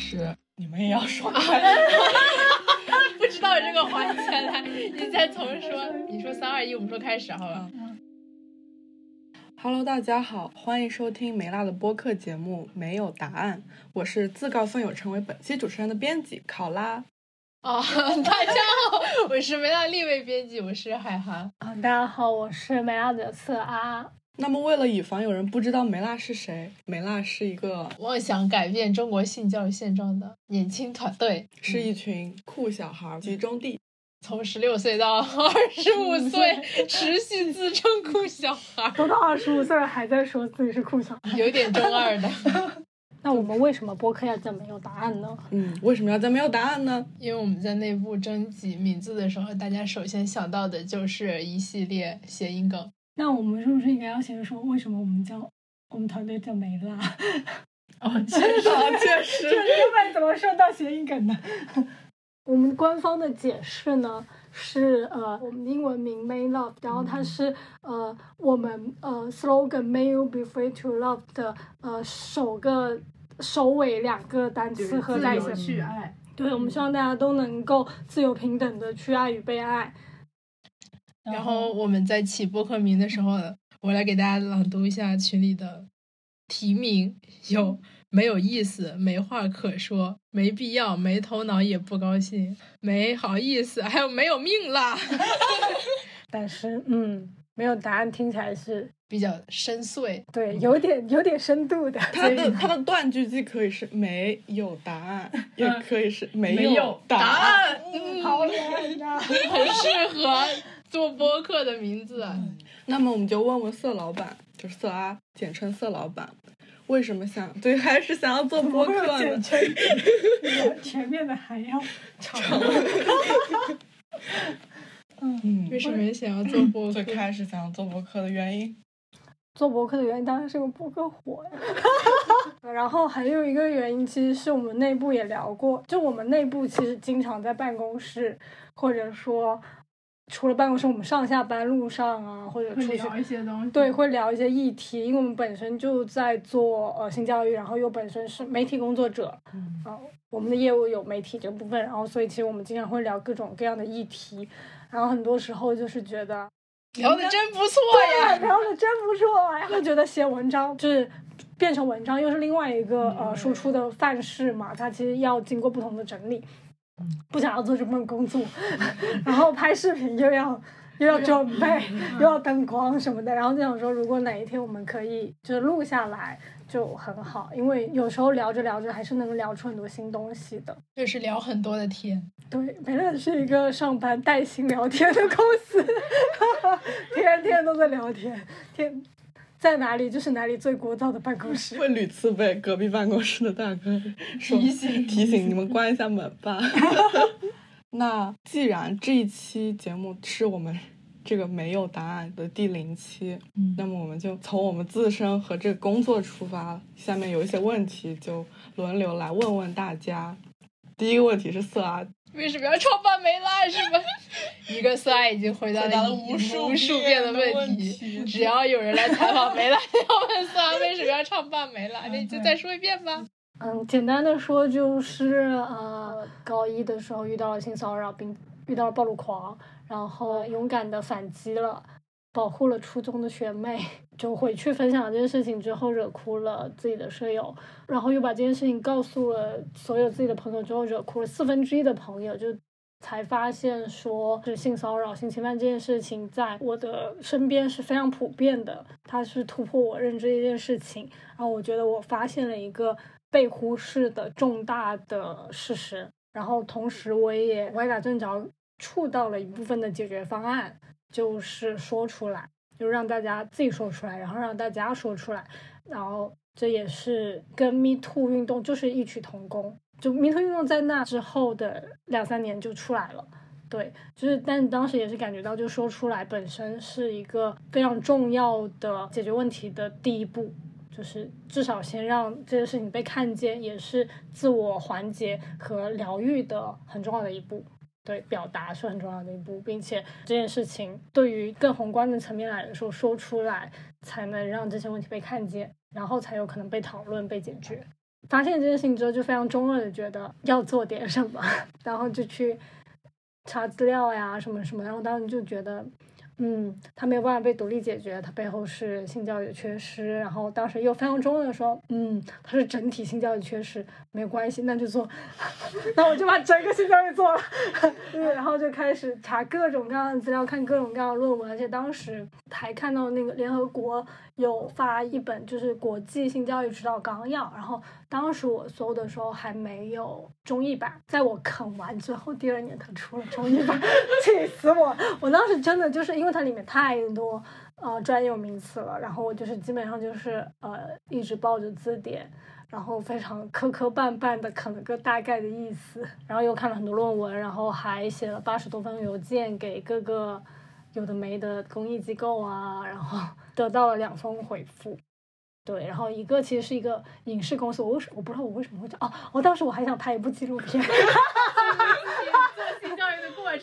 一开始，你们也要说。不知道这个环节来，你再重说。你说三二一，我们说开始，好吧？Hello，大家好，欢迎收听梅辣的播客节目《没有答案》，我是自告奋勇成为本期主持人的编辑考拉。哦，大家好，我是梅辣另一位编辑，我是海涵。啊，大家好，我是梅辣的侧阿。那么，为了以防有人不知道梅拉是谁，梅拉是一个妄想改变中国性教育现状的年轻团队，是一群酷小孩集中地，从十六岁到二十五岁，持续自称酷小孩，都到二十五岁了还在说自己是酷小孩，有点中二的。那我们为什么播客要叫没有答案呢？嗯，为什么要叫没有答案呢？因为我们在内部征集名字的时候，大家首先想到的就是一系列谐音梗。那我们是不是应该要先说为什么我们叫我们团队叫梅拉？哦，确实，确实，要不然怎么说到谐音梗呢？我们官方的解释呢是呃，我们英文名 May Love，然后它是呃我们呃 slogan May you be free to love 的呃首个首尾两个单词合在一起。去爱。对，我们希望大家都能够自由平等的去爱与被爱。然后我们在起播客名的时候，我来给大家朗读一下群里的提名：有没有意思，没话可说，没必要，没头脑也不高兴，没好意思，还有没有命啦。但是，嗯，没有答案，听起来是比较深邃，对，有点有点深度的。它的它的断句既可以是没有答案，也可以是没有答案。嗯，好远呐，很适合。做播客的名字，那么我们就问问色老板，就是色阿，简称色老板，为什么想对，还是想要做播客呢？简称比前面的还要长。嗯，为什么想要做播？最开始想要做播客的原因？做博客的原因当然是因为博客火呀。然后还有一个原因，其实是我们内部也聊过，就我们内部其实经常在办公室，或者说。除了办公室，我们上下班路上啊，或者出去聊一些东西，对，会聊一些议题，因为我们本身就在做呃性教育，然后又本身是媒体工作者，嗯，我们的业务有媒体这部分，然后所以其实我们经常会聊各种各样的议题，然后很多时候就是觉得聊的真不错呀，聊的真不错，然后觉得写文章就是变成文章又是另外一个呃输出的范式嘛，它其实要经过不同的整理。不想要做这份工作，然后拍视频又要又要准备，又要灯光什么的，然后就想说，如果哪一天我们可以就是录下来就很好，因为有时候聊着聊着还是能聊出很多新东西的，就是聊很多的天。对，本来是一个上班带薪聊天的公司，天天都在聊天，天。在哪里就是哪里最聒噪的办公室，会屡次被隔壁办公室的大哥提醒提醒你们关一下门吧。那既然这一期节目是我们这个没有答案的第零期，那么我们就从我们自身和这个工作出发，下面有一些问题就轮流来问问大家。第一个问题是 色啊。为什么要创办梅拉？是吧？一个色爱已经回答了无数无数遍的问题。只要有人来采访梅拉，要问色爱为什么要创办梅拉，那你就再说一遍吧。嗯，简单的说就是呃，高一的时候遇到了性骚扰，并遇到了暴露狂，然后勇敢的反击了。保护了初中的学妹，就回去分享了这件事情之后，惹哭了自己的舍友，然后又把这件事情告诉了所有自己的朋友之后，惹哭了四分之一的朋友，就才发现说是性骚扰、性侵犯这件事情在我的身边是非常普遍的，它是突破我认知的一件事情。然后我觉得我发现了一个被忽视的重大的事实，然后同时我也歪打正着触到了一部分的解决方案。就是说出来，就让大家自己说出来，然后让大家说出来，然后这也是跟 Me Too 运动就是异曲同工。就 Me Too 运动在那之后的两三年就出来了，对，就是但当时也是感觉到，就说出来本身是一个非常重要的解决问题的第一步，就是至少先让这件事情被看见，也是自我缓解和疗愈的很重要的一步。对，表达是很重要的一步，并且这件事情对于更宏观的层面来说，说出来才能让这些问题被看见，然后才有可能被讨论、被解决。发现这件事情之后，就非常中二的觉得要做点什么，然后就去查资料呀，什么什么，然后当时就觉得。嗯，他没有办法被独立解决，他背后是性教育缺失。然后当时又非常中的说，嗯，他是整体性教育缺失，没有关系，那就做，那我就把整个性教育做了。然后就开始查各种各样的资料，看各种各样的论文，而且当时还看到那个联合国有发一本就是国际性教育指导纲要，然后。当时我搜的时候还没有中译版，在我啃完之后，第二年它出了中译版，气死我！我当时真的就是因为它里面太多呃专有名词了，然后我就是基本上就是呃一直抱着字典，然后非常磕磕绊绊的啃了个大概的意思，然后又看了很多论文，然后还写了八十多封邮件给各个有的没的公益机构啊，然后得到了两封回复。对，然后一个其实是一个影视公司，我为什我不知道我为什么会这哦，我当时我还想拍一部纪录片。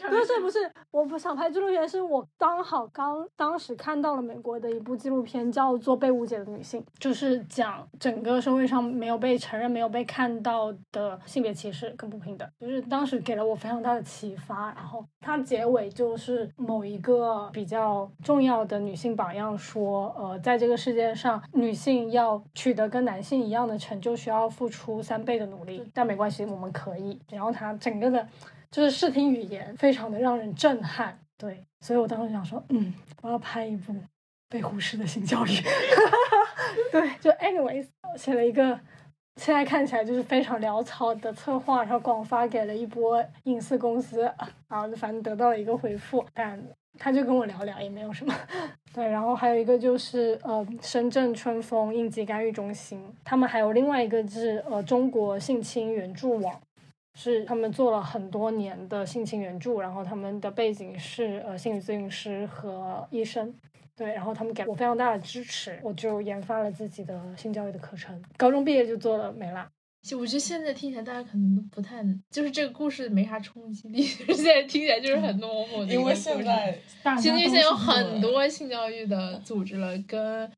不是不是，我不想拍纪录片，是我刚好刚当时看到了美国的一部纪录片，叫做《被误解的女性》，就是讲整个社会上没有被承认、没有被看到的性别歧视跟不平等，就是当时给了我非常大的启发。然后它结尾就是某一个比较重要的女性榜样说，呃，在这个世界上，女性要取得跟男性一样的成就，需要付出三倍的努力，但没关系，我们可以。然后她整个的。就是视听语言非常的让人震撼，对，所以我当时想说，嗯，我要拍一部被忽视的性教育，对，就 anyways 写了一个现在看起来就是非常潦草的策划，然后广发给了一波影视公司，然后反正得到了一个回复，但他就跟我聊聊也没有什么，对，然后还有一个就是呃深圳春风应急干预中心，他们还有另外一个是呃中国性侵援助网。是他们做了很多年的性情援助，然后他们的背景是呃心理咨询师和医生，对，然后他们给我非常大的支持，我就研发了自己的性教育的课程。高中毕业就做了美拉。就我觉得现在听起来大家可能都不太，就是这个故事没啥冲击力，现在听起来就是很 normal 的。因为现在，现在现在有很多性教育的组织了，跟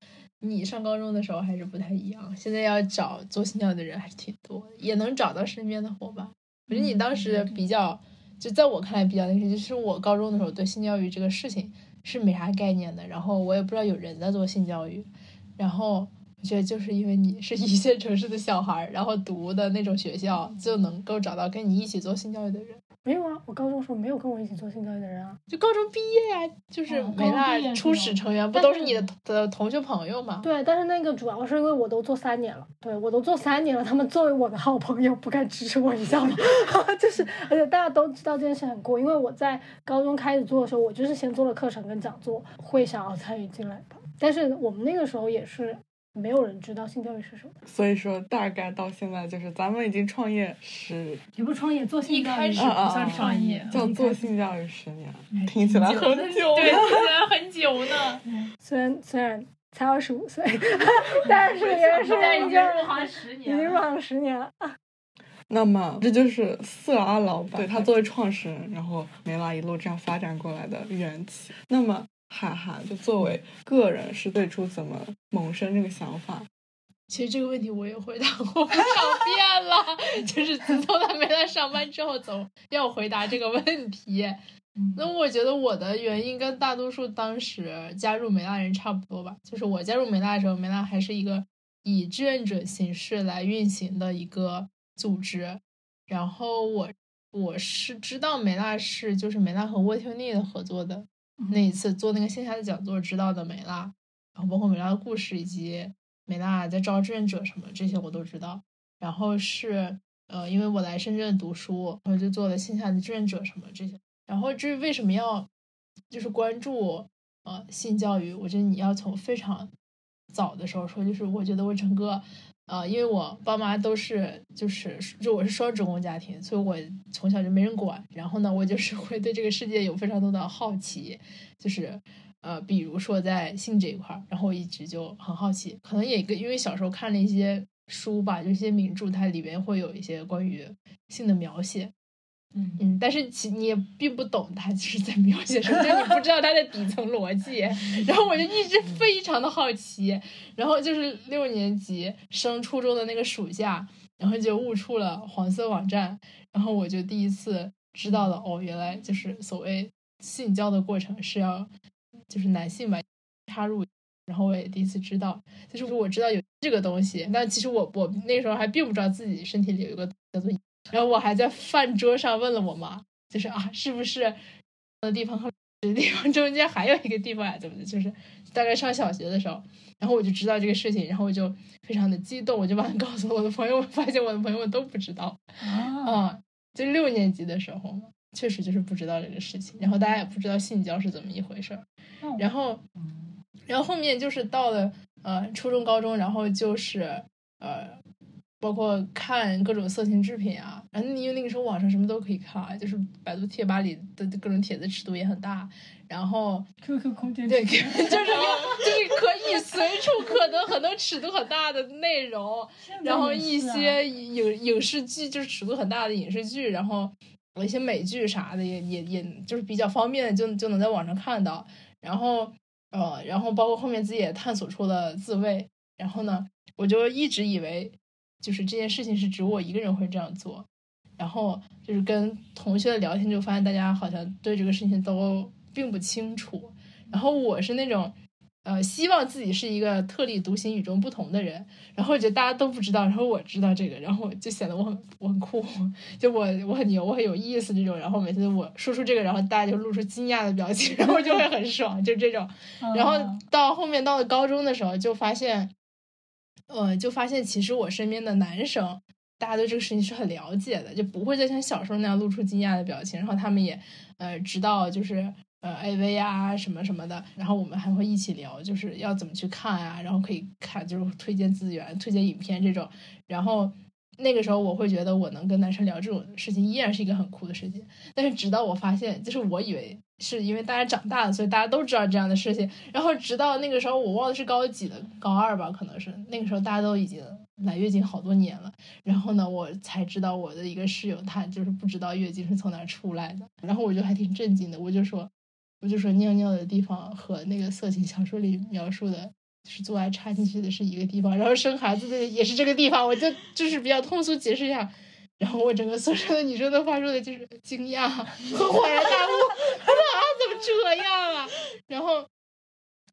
你上高中的时候还是不太一样。现在要找做性教育的人还是挺多，也能找到身边的伙伴。我觉得你当时比较，就在我看来比较那个，就是我高中的时候对性教育这个事情是没啥概念的，然后我也不知道有人在做性教育，然后我觉得就是因为你是一线城市的小孩，然后读的那种学校就能够找到跟你一起做性教育的人。没有啊，我高中时候没有跟我一起做性教育的人啊，就高中毕业呀，就是没那初始成员不都是你的的同学朋友吗？对，但是那个主要是因为我都做三年了，对我都做三年了，他们作为我的好朋友不该支持我一下吗？就是而且大家都知道这件事很过，因为我在高中开始做的时候，我就是先做了课程跟讲座，会想要参与进来的，但是我们那个时候也是。没有人知道性教育是什么，所以说大概到现在就是咱们已经创业十，也不创业做性教育，一开始不算创业，叫做性教育十年，听起来很久，对，听起来很久呢。虽然虽然才二十五岁，但是也是 已经入行十年，已经入行十年了。那么这就是色阿老板对他作为创始人，然后梅拉一路这样发展过来的缘起。那么。哈哈，就作为个人是最初怎么萌生这个想法？其实这个问题我也回答过不少遍了，就是自从他没来上班之后，总要回答这个问题。那我觉得我的原因跟大多数当时加入梅大人差不多吧，就是我加入梅大的时候，梅大还是一个以志愿者形式来运行的一个组织。然后我我是知道梅大是就是梅大和 t e n 的合作的。那一次做那个线下的讲座知道的美拉，然后包括美拉的故事以及美拉在招志愿者什么这些我都知道。然后是呃，因为我来深圳读书，然后就做了线下的志愿者什么这些。然后至于为什么要就是关注呃性教育，我觉得你要从非常早的时候说，就是我觉得我整个。呃，因为我爸妈都是，就是就我是双职工家庭，所以我从小就没人管。然后呢，我就是会对这个世界有非常多的好奇，就是呃，比如说在性这一块儿，然后我一直就很好奇。可能也跟因为小时候看了一些书吧，就一些名著，它里边会有一些关于性的描写。嗯嗯，但是其你也并不懂他其实在描写什么，就你不知道他的底层逻辑。然后我就一直非常的好奇，然后就是六年级升初中的那个暑假，然后就误触了黄色网站，然后我就第一次知道了，哦，原来就是所谓性交的过程是要就是男性吧插入，然后我也第一次知道，就是我知道有这个东西，但其实我我那时候还并不知道自己身体里有一个叫做。然后我还在饭桌上问了我妈，就是啊，是不是的地方和的地方中间还有一个地方呀？怎么的？就是大概上小学的时候，然后我就知道这个事情，然后我就非常的激动，我就把它告诉了我的朋友，发现我的朋友们都不知道啊，就六年级的时候嘛，确实就是不知道这个事情，然后大家也不知道性交是怎么一回事儿，然后，然后后面就是到了呃初中、高中，然后就是呃。包括看各种色情制品啊，然后因为那个时候网上什么都可以看，就是百度贴吧里的各种帖子尺度也很大，然后 QQ 空间对，就是 就是可以随处可得很多尺度很大的内容，然后一些影影视剧就是尺度很大的影视剧，然后一些美剧啥的也也也就是比较方便就就能在网上看到，然后呃然后包括后面自己也探索出了自慰，然后呢我就一直以为。就是这件事情是只我一个人会这样做，然后就是跟同学的聊天就发现大家好像对这个事情都并不清楚，然后我是那种呃希望自己是一个特立独行、与众不同的人，然后我觉得大家都不知道，然后我知道这个，然后就显得我很我很酷，就我我很牛，我很有意思这种，然后每次我说出这个，然后大家就露出惊讶的表情，然后就会很爽，就这种，然后到后面到了高中的时候就发现。呃，就发现其实我身边的男生，大家对这个事情是很了解的，就不会再像小时候那样露出惊讶的表情。然后他们也，呃，知道就是呃 AV 啊什么什么的。然后我们还会一起聊，就是要怎么去看啊，然后可以看，就是推荐资源、推荐影片这种。然后那个时候我会觉得我能跟男生聊这种事情，依然是一个很酷的事情。但是直到我发现，就是我以为。是因为大家长大了，所以大家都知道这样的事情。然后直到那个时候，我忘了是高几的，高二吧，可能是那个时候大家都已经来月经好多年了。然后呢，我才知道我的一个室友，她就是不知道月经是从哪出来的。然后我就还挺震惊的，我就说，我就说尿尿的地方和那个色情小说里描述的，是做爱插进去的是一个地方，然后生孩子的也是这个地方。我就就是比较通俗解释一下。然后我整个宿舍的女生都发出的就是惊讶和恍然大悟，这样啊？然后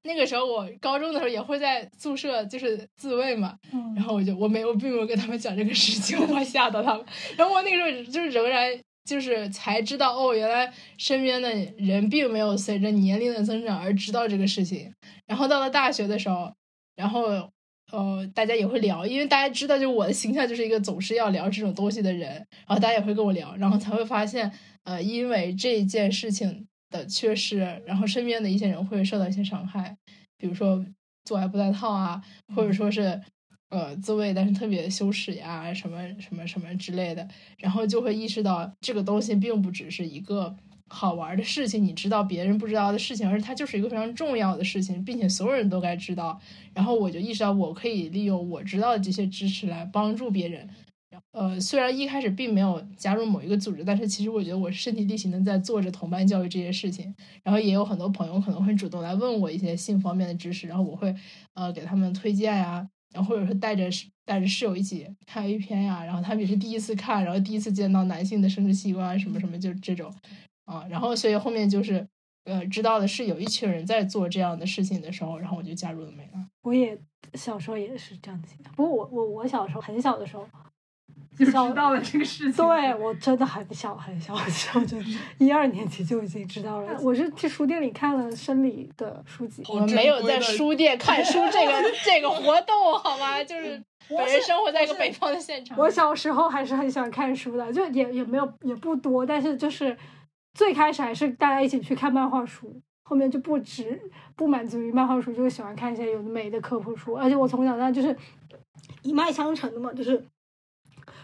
那个时候我高中的时候也会在宿舍就是自慰嘛，然后我就我没我并没有跟他们讲这个事情，我怕吓到他们。然后我那个时候就是仍然就是才知道哦，原来身边的人并没有随着年龄的增长而知道这个事情。然后到了大学的时候，然后。呃，大家也会聊，因为大家知道，就我的形象就是一个总是要聊这种东西的人，然后大家也会跟我聊，然后才会发现，呃，因为这件事情的缺失，然后身边的一些人会受到一些伤害，比如说做爱不带套啊，或者说是呃自慰但是特别羞耻呀，什么什么什么之类的，然后就会意识到这个东西并不只是一个。好玩的事情，你知道别人不知道的事情，而是它就是一个非常重要的事情，并且所有人都该知道。然后我就意识到，我可以利用我知道的这些知识来帮助别人。呃，虽然一开始并没有加入某一个组织，但是其实我觉得我身体力行的在做着同伴教育这些事情。然后也有很多朋友可能会主动来问我一些性方面的知识，然后我会呃给他们推荐呀，然后或者是带着带着室友一起看 A 片呀，然后他们也是第一次看，然后第一次见到男性的生殖器官什么什么，就这种。啊，然后所以后面就是，呃，知道的是有一群人在做这样的事情的时候，然后我就加入了美拉。我也小时候也是这样子，不过我我我小时候很小的时候就知道了这个事情。对我真的很小很小的时候，就 一二年级就已经知道了。我是去书店里看了生理的书籍，我们没有在书店看书 这个这个活动，好吗？就是本人生活在一个北方的现场。我小时候还是很喜欢看书的，就也也没有也不多，但是就是。最开始还是大家一起去看漫画书，后面就不止不满足于漫画书，就喜欢看一些有的没的科普书。而且我从小到大就是一脉相承的嘛，就是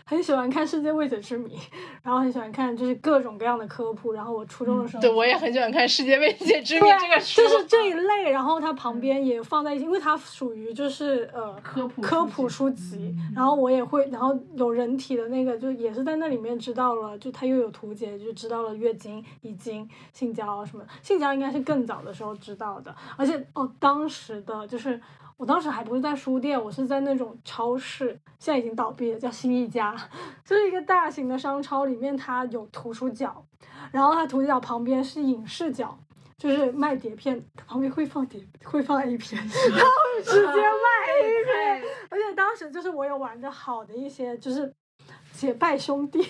很喜欢看世界未解之谜，然后很喜欢看就是各种各样的科普。然后我初中的时候，对我也很喜欢看世界未解之谜这个书，就是这一类。然后它旁边也放在一起，因为它属于就是呃科普科普书籍。然后我也会，然后有人体的那个，就也是在那里面知道了，就它又有图解，就知道了月经、遗精、性交什么。性交应该是更早的时候知道的，而且哦，当时的就是。我当时还不是在书店，我是在那种超市，现在已经倒闭了，叫新一家，就是一个大型的商超，里面它有图书角，然后它图书角旁边是影视角，就是卖碟片，旁边会放碟，会放 A 片，它会直接卖 A 片，而且当时就是我有玩的好的一些，就是结拜兄弟，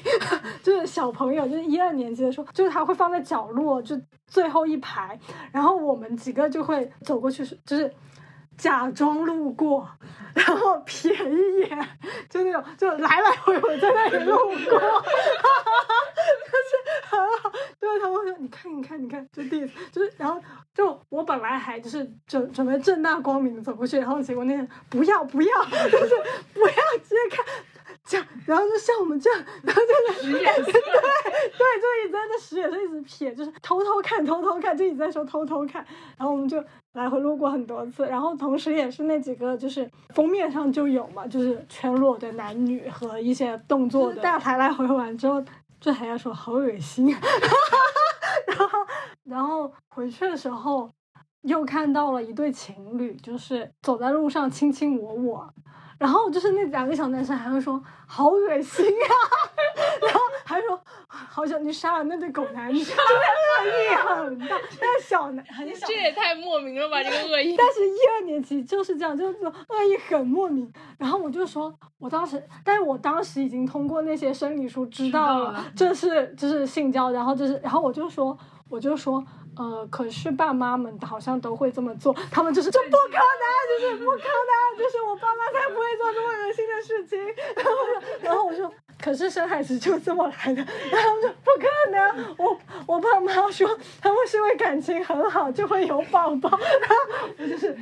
就是小朋友，就是一二年级的时候，就是他会放在角落，就最后一排，然后我们几个就会走过去，就是。假装路过，然后瞥一眼，就那种，就来来回回在那里路过，就是很好。对他们说：“你看，你看，你看，就第一次，就是，然后就我本来还就是准准备正大光明的走过去，然后结果那天不要不要，就是不要直接看。”这样，然后就像我们这样，然后就在使眼色，对对，就一直在那使眼色，一直瞥，就是偷偷看，偷偷看，就一直在说偷偷看。然后我们就来回路过很多次，然后同时也是那几个，就是封面上就有嘛，就是全裸的男女和一些动作的。大台来回完之后，这还要说好恶心，然后然后回去的时候又看到了一对情侣，就是走在路上卿卿我我。然后就是那两个小男生还会说好恶心啊，然后还说好想去杀了那对狗男女，就是恶意很大。但是小男很小，这也太莫名了吧这个恶意。但是一二年级就是这样，就是恶意很莫名。然后我就说，我当时，但是我当时已经通过那些生理书知道了这是就是性交，然后就是，然后我就说，我就说。呃，可是爸妈们好像都会这么做，他们就是这不可能，就是不可能，就是我爸妈才不会做这么恶心的事情。然后，然后我说，可是生孩子就这么来的。然后他们说不可能，我我爸妈说他们是因为感情很好就会有宝宝。然后我就是，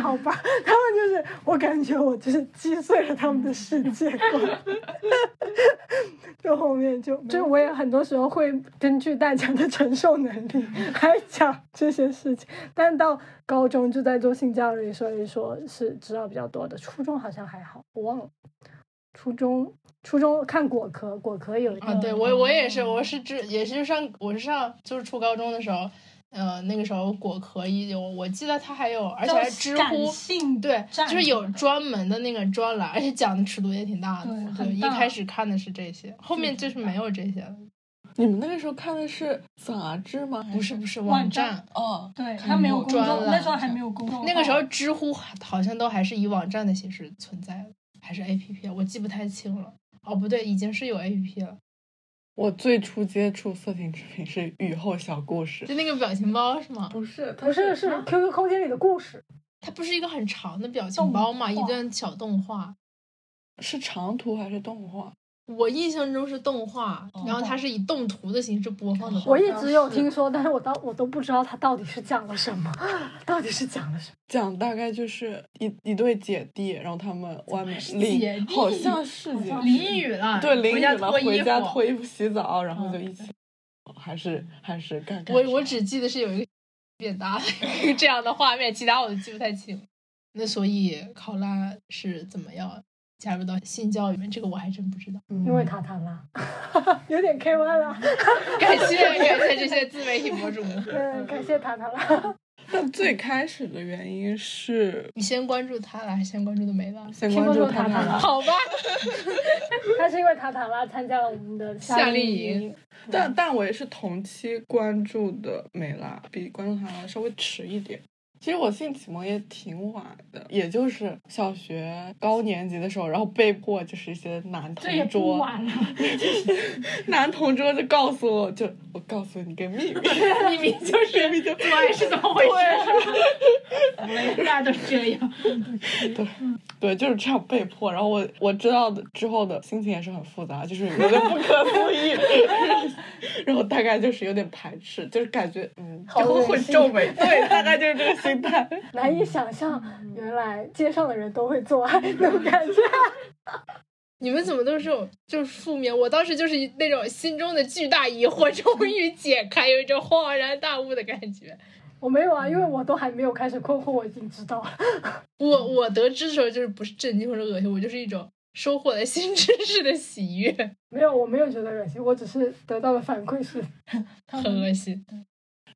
好吧，他们就是我感觉我就是击碎了他们的世界观。就后面就就我也很多时候会根据大家的承受能力来讲这些事情，但到高中就在做性教育，所以说是知道比较多的。初中好像还好，我忘了。初中初中看果壳，果壳有啊，对我我也是，我是知也是上我是上就是初高中的时候。呃，那个时候果壳已有，我记得它还有，而且还知乎，对，就是有专门的那个专栏，而且讲的尺度也挺大的。对，一开始看的是这些，后面就是没有这些了。你们那个时候看的是杂志吗？不是不是网站。哦，对，它没有公众，那时候还没有公众。那个时候知乎好像都还是以网站的形式存在的，还是 A P P，我记不太清了。哦，不对，已经是有 A P P 了。我最初接触色情视频是雨后小故事，就那个表情包是吗？不是，不是，是 QQ 空间里的故事。它不是一个很长的表情包嘛？一段小动画，是长图还是动画？我印象中是动画，然后它是以动图的形式播放的。我一直有听说，但是我到我都不知道它到底是讲了什么，到底是讲了什么？讲大概就是一一对姐弟，然后他们外面淋，好像是淋雨了，对，淋雨了，回家脱衣服、洗澡，然后就一起，还是还是干干。我我只记得是有一个变大的这样的画面，其他我都记不太清。那所以考拉是怎么样？加入到性教育里面，这个我还真不知道。因为塔塔拉，有点 K Y 了。感谢感谢这些自媒体博主。嗯，感谢塔塔拉。那最开始的原因是你先关注他了，还是先关注的梅拉？先关注塔塔拉。好吧。他是因为塔塔拉参加了我们的夏令营。但但我也是同期关注的梅拉，比关注塔拉稍微迟一点。其实我性启蒙也挺晚的，也就是小学高年级的时候，然后被迫就是一些男同桌，男同桌就告诉我，就我告诉你个秘密，秘密就是 秘密就对是怎么回事？大家都这样，对对，就是这样被迫。然后我我知道的之后的心情也是很复杂，就是有点不可思议，然后大概就是有点排斥，就是感觉嗯，就会皱眉，对，大概就是这个心。难以想象，原来街上的人都会做爱那种感觉。你们怎么都是这种就是负面？我当时就是那种心中的巨大疑惑终于解开，有一种恍然大悟的感觉。我没有啊，因为我都还没有开始困惑，我已经知道了。我我得知的时候就是不是震惊或者恶心，我就是一种收获了新知识的喜悦。没有，我没有觉得恶心，我只是得到的反馈是 很恶心。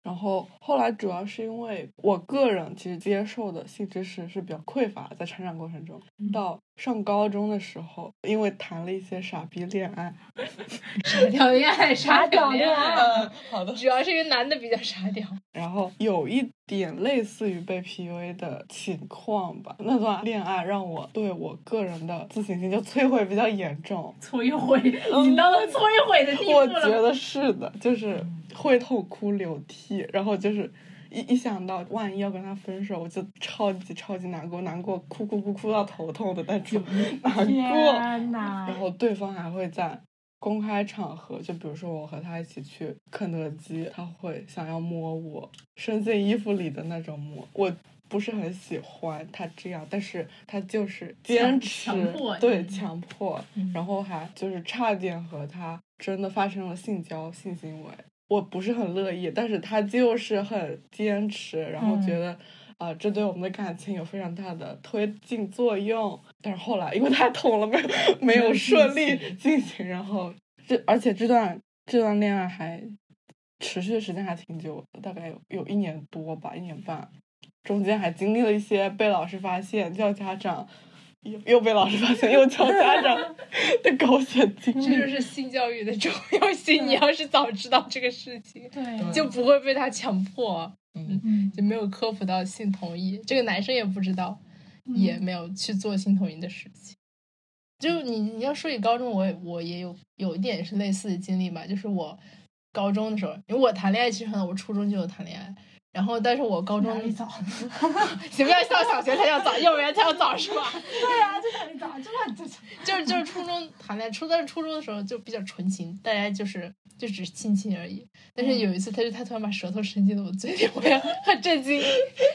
然后后来主要是因为我个人其实接受的性知识是比较匮乏，在成长过程中，到上高中的时候，因为谈了一些傻逼恋爱，傻屌恋爱，傻屌恋爱，好的，主要是因为男的比较傻屌，然后有一点类似于被 PUA 的情况吧。那段恋爱让我对我个人的自信心就摧毁比较严重，摧毁，已经到了摧毁的地步了。我觉得是的，就是。会痛哭流涕，然后就是一一想到万一要跟他分手，我就超级超级难过，难过哭哭哭哭到头痛的那种难过。然后对方还会在公开场合，就比如说我和他一起去肯德基，他会想要摸我，伸进衣服里的那种摸。我不是很喜欢他这样，但是他就是坚持，对，强迫，然后还就是差点和他真的发生了性交性行为。我不是很乐意，但是他就是很坚持，然后觉得，啊，这对我们的感情有非常大的推进作用。但是后来因为太痛了，没有没有顺利 进行。然后这而且这段这段恋爱还持续的时间还挺久，大概有有一年多吧，一年半，中间还经历了一些被老师发现叫家长。又又被老师发现，又叫家长 的狗血经历。这就是性教育的重要性。你要是早知道这个事情，对，就不会被他强迫，嗯，就没有科普到性同意。这个男生也不知道，也没有去做性同意的事情。就你你要说起高中，我我也有有一点是类似的经历吧。就是我高中的时候，因为我谈恋爱，其实我初中就有谈恋爱。然后，但是我高中早，行不行？上小学才叫早，幼儿园才叫早是吧？对呀，就哪里早，就那就就是就是初中谈恋爱，初但是初中的时候就比较纯情，大家就是就只是亲亲而已。但是有一次，他就他突然把舌头伸进了我嘴里，我也很震惊，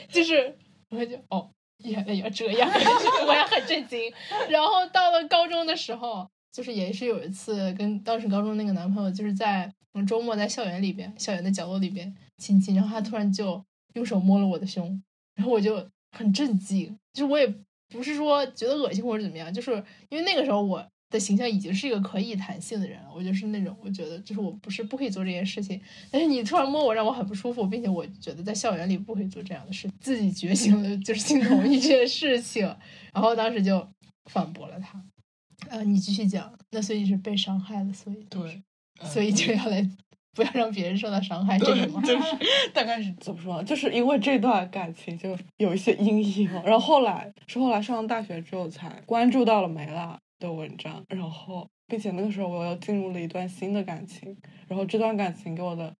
就是我就哦，原来要这样，我也很震惊。然后到了高中的时候，就是也是有一次跟当时高中那个男朋友，就是在周末在校园里边，校园的角落里边。亲亲，然后他突然就用手摸了我的胸，然后我就很震惊，就是我也不是说觉得恶心或者怎么样，就是因为那个时候我的形象已经是一个可以弹性的人了，我就是那种我觉得就是我不是不可以做这件事情，但是你突然摸我让我很不舒服，并且我觉得在校园里不可以做这样的事，自己觉醒了就是性同意这件事情，然后当时就反驳了他，呃，你继续讲，那所以是被伤害了，所以对，所以就要来。不要让别人受到伤害，这种就是 大概是怎么说？就是因为这段感情就有一些阴影，然后后来是后来上了大学之后才关注到了梅拉的文章，然后并且那个时候我又进入了一段新的感情，然后这段感情给我的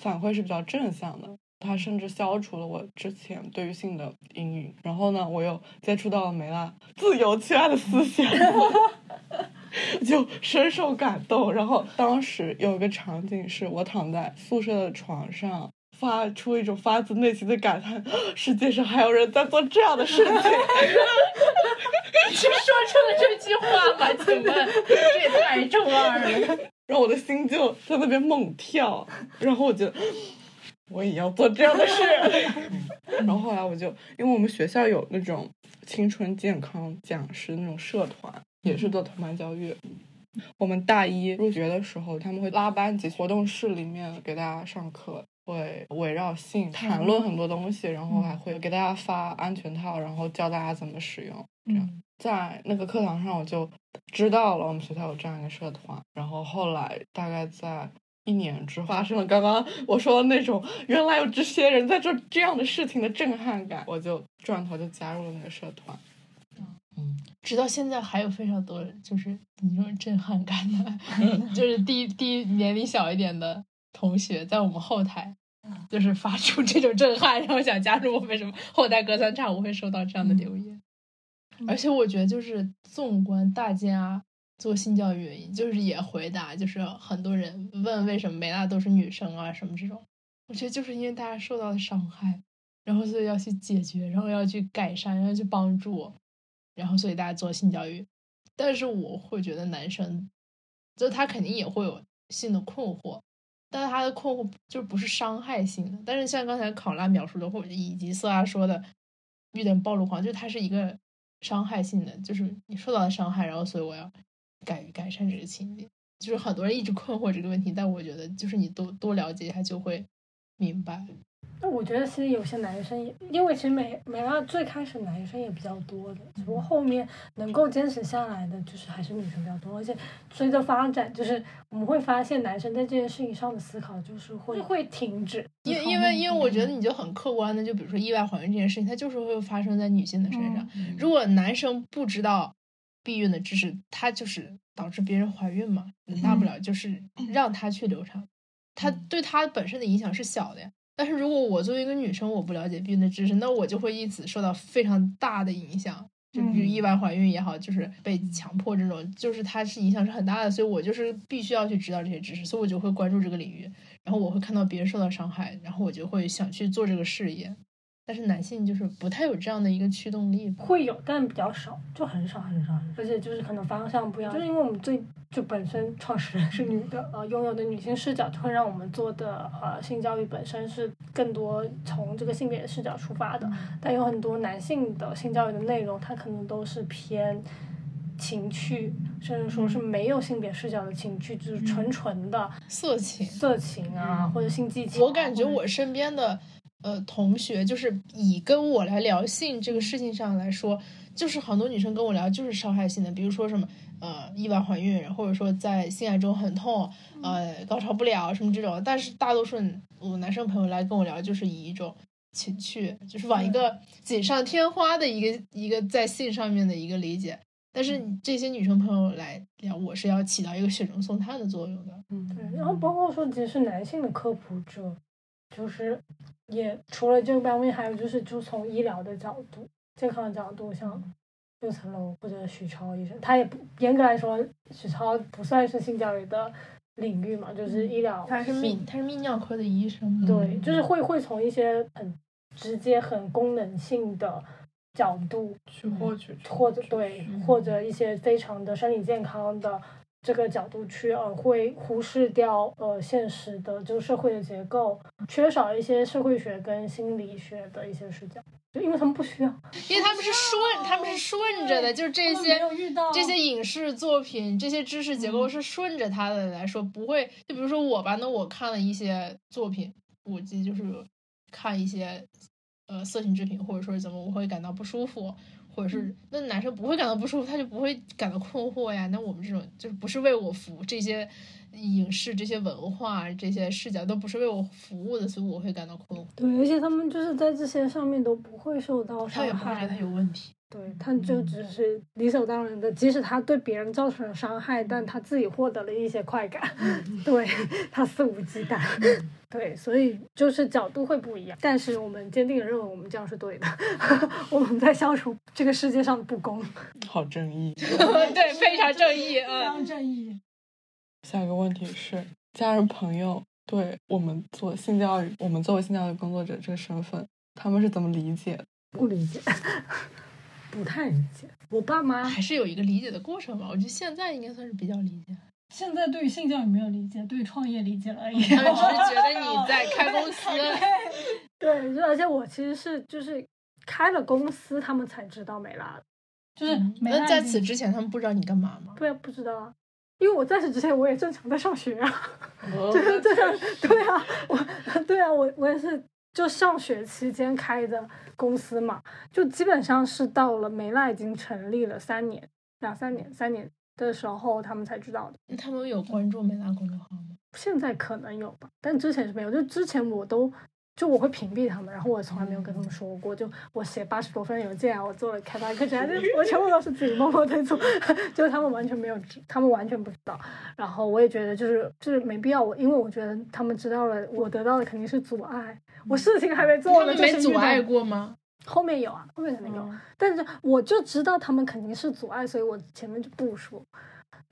反馈是比较正向的，它甚至消除了我之前对于性的阴影，然后呢，我又接触到了梅拉自由去爱的思想。就深受感动，然后当时有一个场景是我躺在宿舍的床上，发出一种发自内心的感叹：世界上还有人在做这样的事情。是说出了这句话吗？请问这也太中二了。然后我的心就在那边猛跳，然后我觉得我也要做这样的事。然后后来我就因为我们学校有那种青春健康讲师那种社团。也是做同伴教育。我们大一入学的时候，他们会拉班级，活动室里面给大家上课，会围绕性谈论很多东西，然后还会给大家发安全套，然后教大家怎么使用。这样，在那个课堂上，我就知道了我们学校有这样一个社团。然后后来，大概在一年之后，发生了刚刚 我说的那种原来有这些人在做这样的事情的震撼感，我就转头就加入了那个社团。嗯。直到现在还有非常多，就是那种震撼感的，就是第第一年龄小一点的同学在我们后台，就是发出这种震撼，然后想加入我们什么后台隔三差五会收到这样的留言。而且我觉得，就是纵观大家做性教育原因，就是也回答，就是很多人问为什么梅娜都是女生啊什么这种，我觉得就是因为大家受到的伤害，然后所以要去解决，然后要去改善，要去帮助。然后，所以大家做性教育，但是我会觉得男生，就他肯定也会有性的困惑，但是他的困惑就不是伤害性的。但是像刚才考拉描述的，或者以及色拉说的，遇点暴露狂，就他是一个伤害性的，就是你受到了伤害，然后所以我要改改善这个情节。就是很多人一直困惑这个问题，但我觉得就是你多多了解一下就会明白。那我觉得其实有些男生也，因为其实美美拉最开始男生也比较多的，只不过后面能够坚持下来的就是还是女生比较多，而且随着发展，就是我们会发现男生在这件事情上的思考就是会会停止。因因为因为我觉得你就很客观的，就比如说意外怀孕这件事情，它就是会发生在女性的身上。如果男生不知道避孕的知识，他就是导致别人怀孕嘛，大不了就是让他去流产，他对他本身的影响是小的呀。但是如果我作为一个女生，我不了解避孕的知识，那我就会因此受到非常大的影响，就比如意外怀孕也好，就是被强迫这种，就是它是影响是很大的，所以我就是必须要去知道这些知识，所以我就会关注这个领域，然后我会看到别人受到伤害，然后我就会想去做这个事业。但是男性就是不太有这样的一个驱动力，会有，但比较少，就很少很少，而且就是可能方向不一样，就是因为我们最就本身创始人是女的，呃，拥有的女性视角就会让我们做的呃性教育本身是更多从这个性别视角出发的，但有很多男性的性教育的内容，它可能都是偏情趣，甚至说是没有性别视角的情趣，就是纯纯的色情、色情啊，或者性技巧。我感觉我身边的。呃，同学就是以跟我来聊性这个事情上来说，就是很多女生跟我聊就是伤害性的，比如说什么呃意外怀孕，或者说在性爱中很痛，呃高潮不了什么这种。但是大多数我男生朋友来跟我聊，就是以一种情趣，就是往一个锦上添花的一个一个在性上面的一个理解。但是这些女生朋友来聊，我是要起到一个雪中送炭的作用的。嗯，对。然后包括说，其实男性的科普者。就是也除了这个方面，还有就是就从医疗的角度、健康的角度，像六层楼或者许超医生，他也不严格来说，许超不算是性教育的领域嘛，就是医疗。他是泌他是泌尿科的医生。对，就是会会从一些很直接、很功能性的角度去获取，或者对，或者一些非常的生理健康的。这个角度去呃，会忽视掉呃现实的就社会的结构，缺少一些社会学跟心理学的一些视角，就因为他们不需要，因为他们是顺，他们是顺着的，就是这些这些影视作品，这些知识结构是顺着他的来说，不会就比如说我吧，那我看了一些作品，我记得就是看一些呃色情制品，或者说怎么，我会感到不舒服。或者是那男生不会感到不舒服，他就不会感到困惑呀。那我们这种就是不是为我服务，这些影视、这些文化、这些视角都不是为我服务的，所以我会感到困惑。对，而且他们就是在这些上面都不会受到伤害。他也不会觉得他有问题。对，他就只是理所当然的，即使他对别人造成了伤害，但他自己获得了一些快感，对他肆无忌惮。对，所以就是角度会不一样，但是我们坚定的认为我们这样是对的，我们在消除这个世界上的不公。好正义，对，非常正义，非常正义。下一个问题是，家人朋友对我们做性教育，我们作为性教育工作者这个身份，他们是怎么理解？不理解。不太理解，我爸妈还是有一个理解的过程吧。我觉得现在应该算是比较理解。现在对于性教育没有理解，对于创业理解了而已。他们只是觉得你在开公司。对，就而且我其实是就是开了公司，他们才知道美拉的。就是那在此之前，他们不知道你干嘛吗？对啊，不知道啊，因为我在此之前我也正常在上学啊。对对对啊，我 对啊，我我也是。就上学期间开的公司嘛，就基本上是到了梅拉已经成立了三年、两三年、三年的时候，他们才知道的。他们有关注梅拉公众号吗？现在可能有吧，但之前是没有。就之前我都。就我会屏蔽他们，然后我从来没有跟他们说过。就我写八十多份邮件啊，我做了开发课程，我全部都是自己默默在做，就他们完全没有，他们完全不知道。然后我也觉得就是就是没必要，我因为我觉得他们知道了，我得到的肯定是阻碍。我事情还没做呢，没阻碍过吗？后面有啊，后面肯定有，但是我就知道他们肯定是阻碍，所以我前面就不说。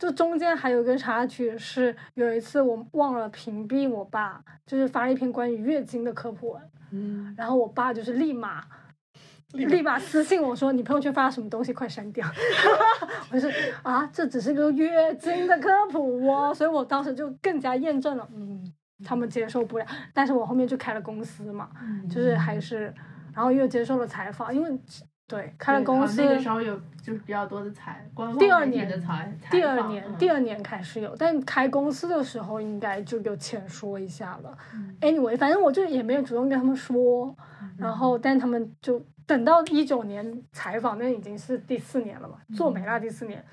就中间还有一个插曲是，有一次我忘了屏蔽我爸，就是发了一篇关于月经的科普文，嗯，然后我爸就是立马立马私信我说你朋友圈发了什么东西，快删掉。我是啊，这只是个月经的科普哦，所以我当时就更加验证了，嗯，他们接受不了。但是我后面就开了公司嘛，就是还是，然后又接受了采访，因为对开了公司那个时候有就是比较多的财官方第二年的采采第二年第二年开始有，但开公司的时候应该就有浅说一下了。Anyway，反正我就也没有主动跟他们说，然后但他们就等到一九年采访，那已经是第四年了嘛，做美拉第四年，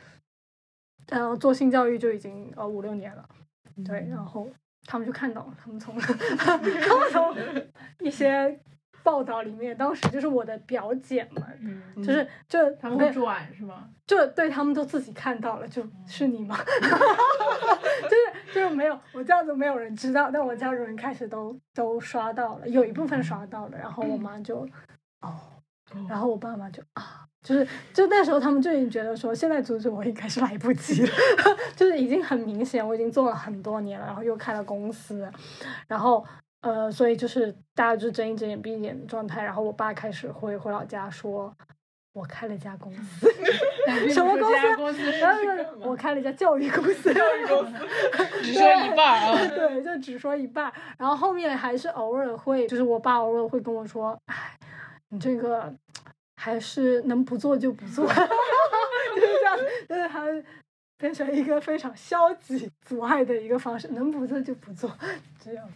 然后做性教育就已经呃五六年了，对，然后他们就看到了，他们从 他们从一些报道里面，当时就是我的表姐们，嗯，就是就他们会转是吗？就对他们都自己看到了，就是你吗？就是就是没有我这样子没有人知道，但我家族人开始都都刷到了，有一部分刷到了，然后我妈就哦，然后我爸妈就啊。就是，就那时候他们就已经觉得说，现在阻止我应该是来不及了，就是已经很明显，我已经做了很多年了，然后又开了公司，然后呃，所以就是大家就睁一只眼闭一眼的状态。然后我爸开始回回老家说，我开了一家公司，什么公司？然后我开了一家教育公司，教育公司只说一半啊。对，就只说一半。然后后面还是偶尔会，就是我爸偶尔会跟我说，哎，你这个还是能不做就不做，就是这样，就是他变成一个非常消极阻碍的一个方式，能不做就不做，这样。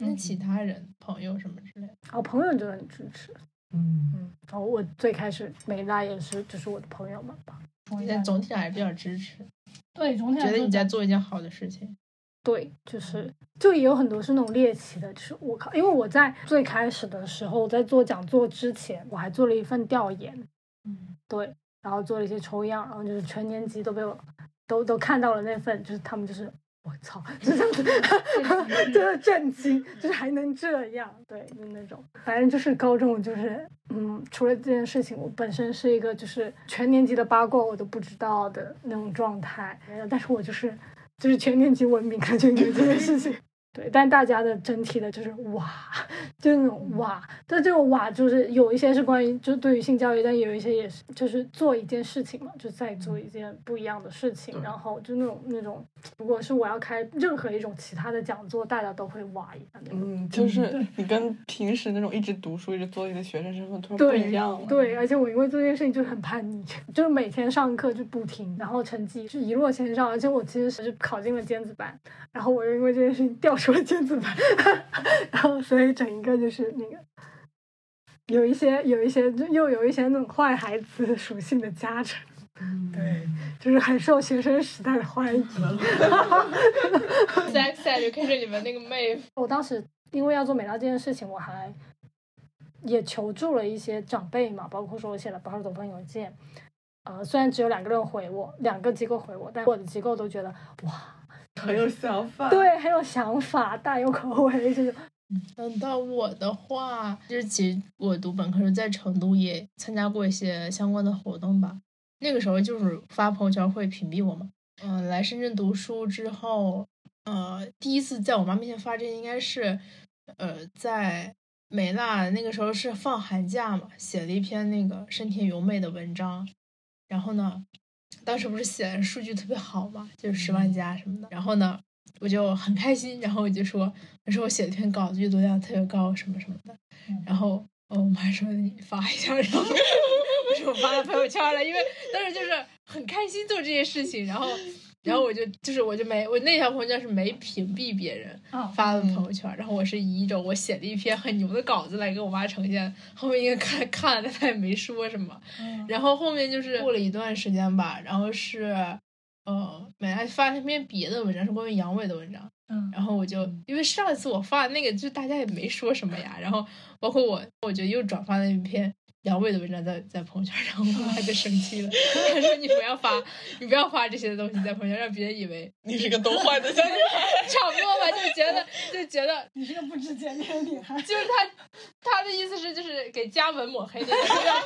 那其他人、朋友什么之类的，然后朋友就很支持，嗯，嗯，然后我最开始美拉也是，就是我的朋友们吧。但总体上还是比较支持，对，总体觉得你在做一件好的事情。对，就是就也有很多是那种猎奇的，就是我靠，因为我在最开始的时候，在做讲座之前，我还做了一份调研，嗯，对，然后做了一些抽样，然后就是全年级都被我都都看到了那份，就是他们就是我操，就这样子，就是震惊，就是还能这样，对，就那种，反正就是高中就是，嗯，除了这件事情，我本身是一个就是全年级的八卦我都不知道的那种状态，但是我就是就是全年级闻名了，就因为这件事情。对，但大家的整体的就是哇，就是那种哇，但这种哇就是有一些是关于就对于性教育，但有一些也是就是做一件事情嘛，就在做一件不一样的事情，然后就那种那种，如果是我要开任何一种其他的讲座，大家都会哇一下。嗯，就是你跟平时那种一直读书、一直做你的学生身份突然不一样了。对，而且我因为做这件事情就很叛逆，就是每天上课就不听，然后成绩是一落千丈，而且我其实是考进了尖子班，然后我又因为这件事情调出了 尖子班，然后所以整一个就是那个有一些有一些就又有一些那种坏孩子属性的加成，对，就是很受学生时代的欢迎。Sex Education 里面那个妹夫，我当时因为要做美拉这件事情，我还也求助了一些长辈嘛，包括说我写了八十多封邮件，呃，虽然只有两个人回我，两个机构回我，但我的机构都觉得哇，很有想法。对，很有想法，大有可为，就是等到我的话，就是其实我读本科时候在成都也参加过一些相关的活动吧。那个时候就是发朋友圈会屏蔽我嘛。嗯、来深圳读书之后，呃，第一次在我妈面前发这应该是，呃，在美娜那个时候是放寒假嘛，写了一篇那个深田由美的文章，然后呢，当时不是写的数据特别好嘛，就是十万加什么的，然后呢，我就很开心，然后我就说，我说我写了一篇稿子，阅读量特别高，什么什么的，然后呃我妈说你发一下，然后 我说我发到朋友圈了，因为当时就是很开心做这些事情，然后然后我就就是我就没我那条朋友圈是没屏蔽别人发的朋友圈，然后我是以一种我写了一篇很牛的稿子来给我妈呈现，后面应该看看了，但她也没说什么，然后后面就是过了一段时间吧，然后是呃本来发了一篇别的文章，是关于阳痿的文章。嗯。然后我就因为上一次我发的那个，就大家也没说什么呀，然后包括我，我就又转发了一篇阳痿的文章在在朋友圈，然 后我妈就生气了，她说你不要发，你不要发这些东西在朋友圈，让别人以为你是个懂坏的小女孩。差不多吧，就觉得就觉得你是个不知检点的女孩。就是她她的意思是就是给家门抹黑的，就是让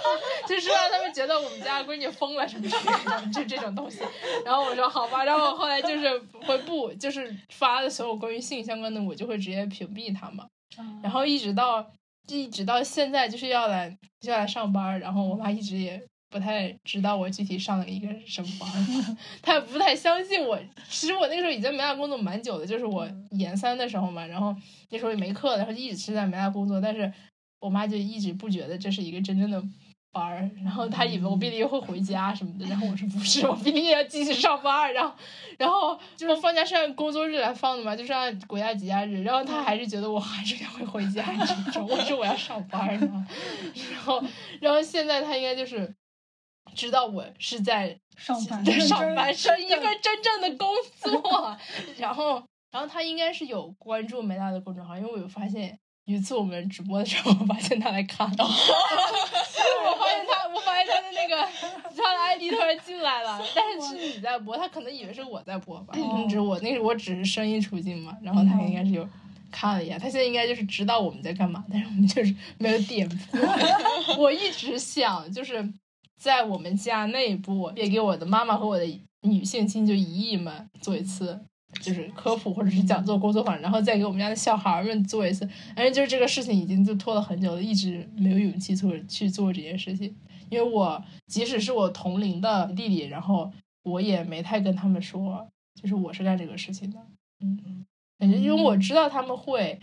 就是让他们觉得我们家闺女疯了什么之类的，就这种东西。然后我说好吧，然后我后来就是会不就是发的所有关于性相关的，我就会直接屏蔽他嘛。然后一直到一直到现在就是要来就要来上班，然后我妈一直也不太知道我具体上了一个什么班，她也不太相信我。其实我那个时候已经没在工作蛮久的，就是我研三的时候嘛，然后那时候也没课，然后一直是在没大工作，但是我妈就一直不觉得这是一个真正的。班儿，然后他以为我毕业会回家什么的，然后我说不是，我毕业要继续上班，然后，然后就是放假是按工作日来放的嘛，就是按国家节假日，然后他还是觉得我还是会回家，我说我要上班呢，然后，然后现在他应该就是知道我是在上班，上班是一份真正的工作，然后，然后他应该是有关注梅大的公众号，因为我有发现。有一次我们直播的时候，我发现他来看，我发现他，我发现他的那个 他的 ID 突然进来了，但是是你在播，他可能以为是我在播吧，只是我那我只是声音出镜嘛，然后他应该是有看了一眼，他现在应该就是知道我们在干嘛，但是我们就是没有点播。我一直想就是在我们家内部也给我的妈妈和我的女性亲就姨姨们做一次。就是科普或者是讲座工作坊，然后再给我们家的小孩们做一次。反正就是这个事情已经就拖了很久了，一直没有勇气做去做这件事情。因为我即使是我同龄的弟弟，然后我也没太跟他们说，就是我是干这个事情的。嗯，感觉因为我知道他们会，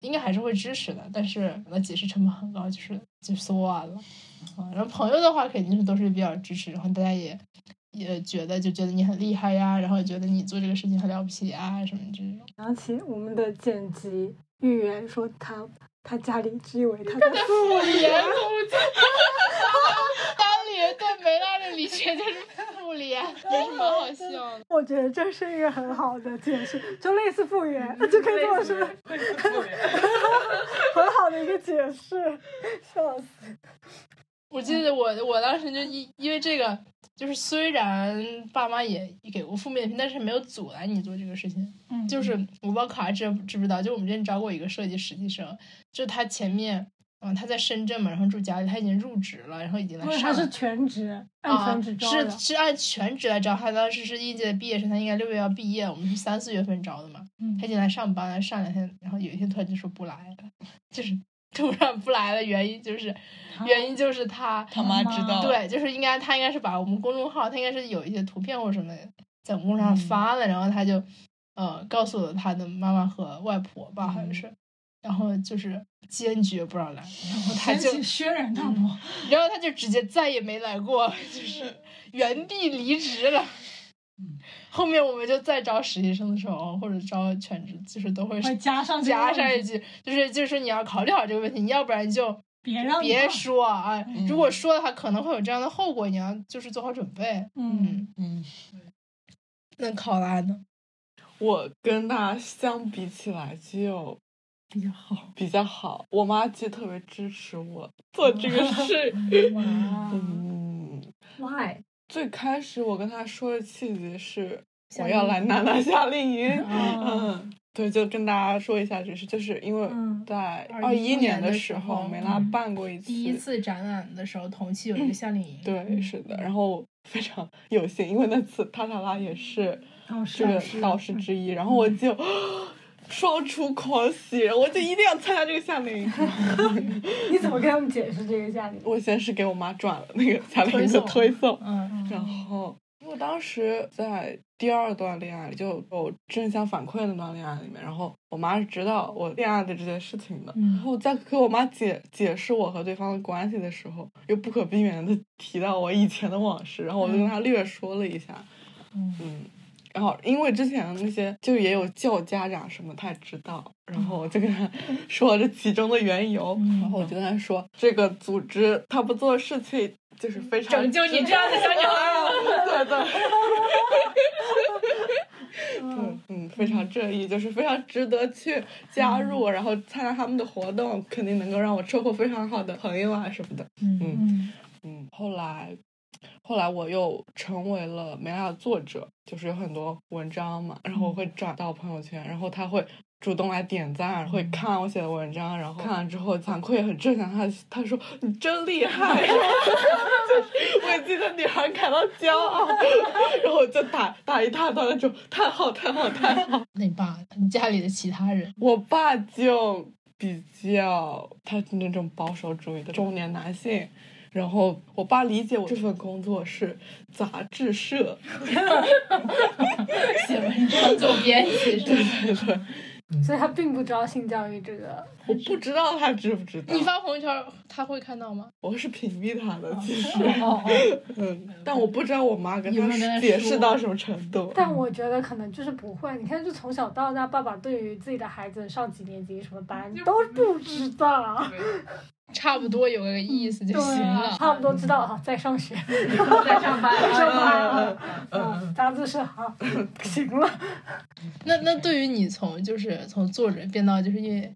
应该还是会支持的，但是那解释成本很高，就是就算了。啊，然后朋友的话肯定是都是比较支持，然后大家也。也觉得就觉得你很厉害呀，然后觉得你做这个事情很了不起啊，什么这种。想起我们的剪辑玉圆说他他家里只以为他的父母连哈 当年对梅拉的理解就是复联，也是蛮好笑的。我觉得这是一个很好的解释，就类似复原，就可以这么说。很好的一个解释，笑死。我记得我我当时就因因为这个。就是虽然爸妈也给过负面评，但是没有阻拦你做这个事情。嗯，就是我不知道卡知知不知道，就我们之前招过一个设计实习生，就他前面，嗯，他在深圳嘛，然后住家里，他已经入职了，然后已经来上。他是全职，按全职招是是按全职来招，他当时是应届的毕业生，他应该六月要毕业，我们是三四月份招的嘛。嗯。他已经来上班了，上两天，然后有一天突然就说不来了，就是。突然不来的原因就是，原因就是他他妈知道，对，就是应该他应该是把我们公众号，他应该是有一些图片或者什么在公众上发了，然后他就呃告诉了他的妈妈和外婆吧，好像是，然后就是坚决不让来，然后他就轩然大波，然后他就直接再也没来过，就是原地离职了。后面我们就再招实习生的时候，或者招全职，就是都会加上加上一句，就是就是你要考虑好这个问题，你要不然就别让别说啊，如果说的话可能会有这样的后果，你要就是做好准备。嗯嗯，那考拉呢？我跟他相比起来就比较好，比较好。我妈其实特别支持我做这个事。嗯，Why？最开始我跟他说的契机是我要来娜娜夏令营，嗯，对，就跟大家说一下，就是就是因为在二一年的时候，梅拉办过一次第一次展览的时候，同期有一个夏令营，对，是的，然后非常有幸，因为那次塔塔拉也是这个导师之一，然后我就。双出狂喜，我就一定要参加这个夏令营。你怎么跟他们解释这个夏令营？我先是给我妈转了那个夏令营的推送，嗯，然后因为当时在第二段恋爱里就有正向反馈那段恋爱里面，然后我妈是知道我恋爱的这件事情的，然后在给我妈解解释我和对方的关系的时候，又不可避免的提到我以前的往事，然后我就跟她略说了一下，嗯。然后，因为之前那些就也有叫家长什么，他也知道。然后我就跟他说这其中的缘由。然后我就跟他说，这个组织他不做事情就是非常拯救你这样的小女孩。对 对。嗯嗯，非常正义，就是非常值得去加入，然后参加他们的活动，肯定能够让我收获非常好的朋友啊什么的。嗯嗯嗯，后来。后来我又成为了梅拉的作者，就是有很多文章嘛，然后我会转到朋友圈，然后他会主动来点赞，会看我写的文章，然后看完之后反馈也很正向，他他说你真厉害，为自己的女孩感到骄傲，然后我就打打一大段那种太好太好太好。那你爸，你家里的其他人，我爸就比较他是那种保守主义的中年男性。然后我爸理解我这份工作是杂志社，写文章做编辑是吧？对对，所以他并不知道性教育这个。我 不知道他知不知道。你发朋友圈他会看到吗？我是屏蔽他的，其实，哦哦，嗯，但我不知道我妈跟他解释到什么程度。但我觉得可能就是不会，你看，就从小到大，爸爸对于自己的孩子上几年级、什么班都不知道。差不多有个意思就行了。差不多知道啊，在上学，在上班。在 上班嗯啊，啊，杂志社好，行了。那那对于你从就是从作者变到就是因为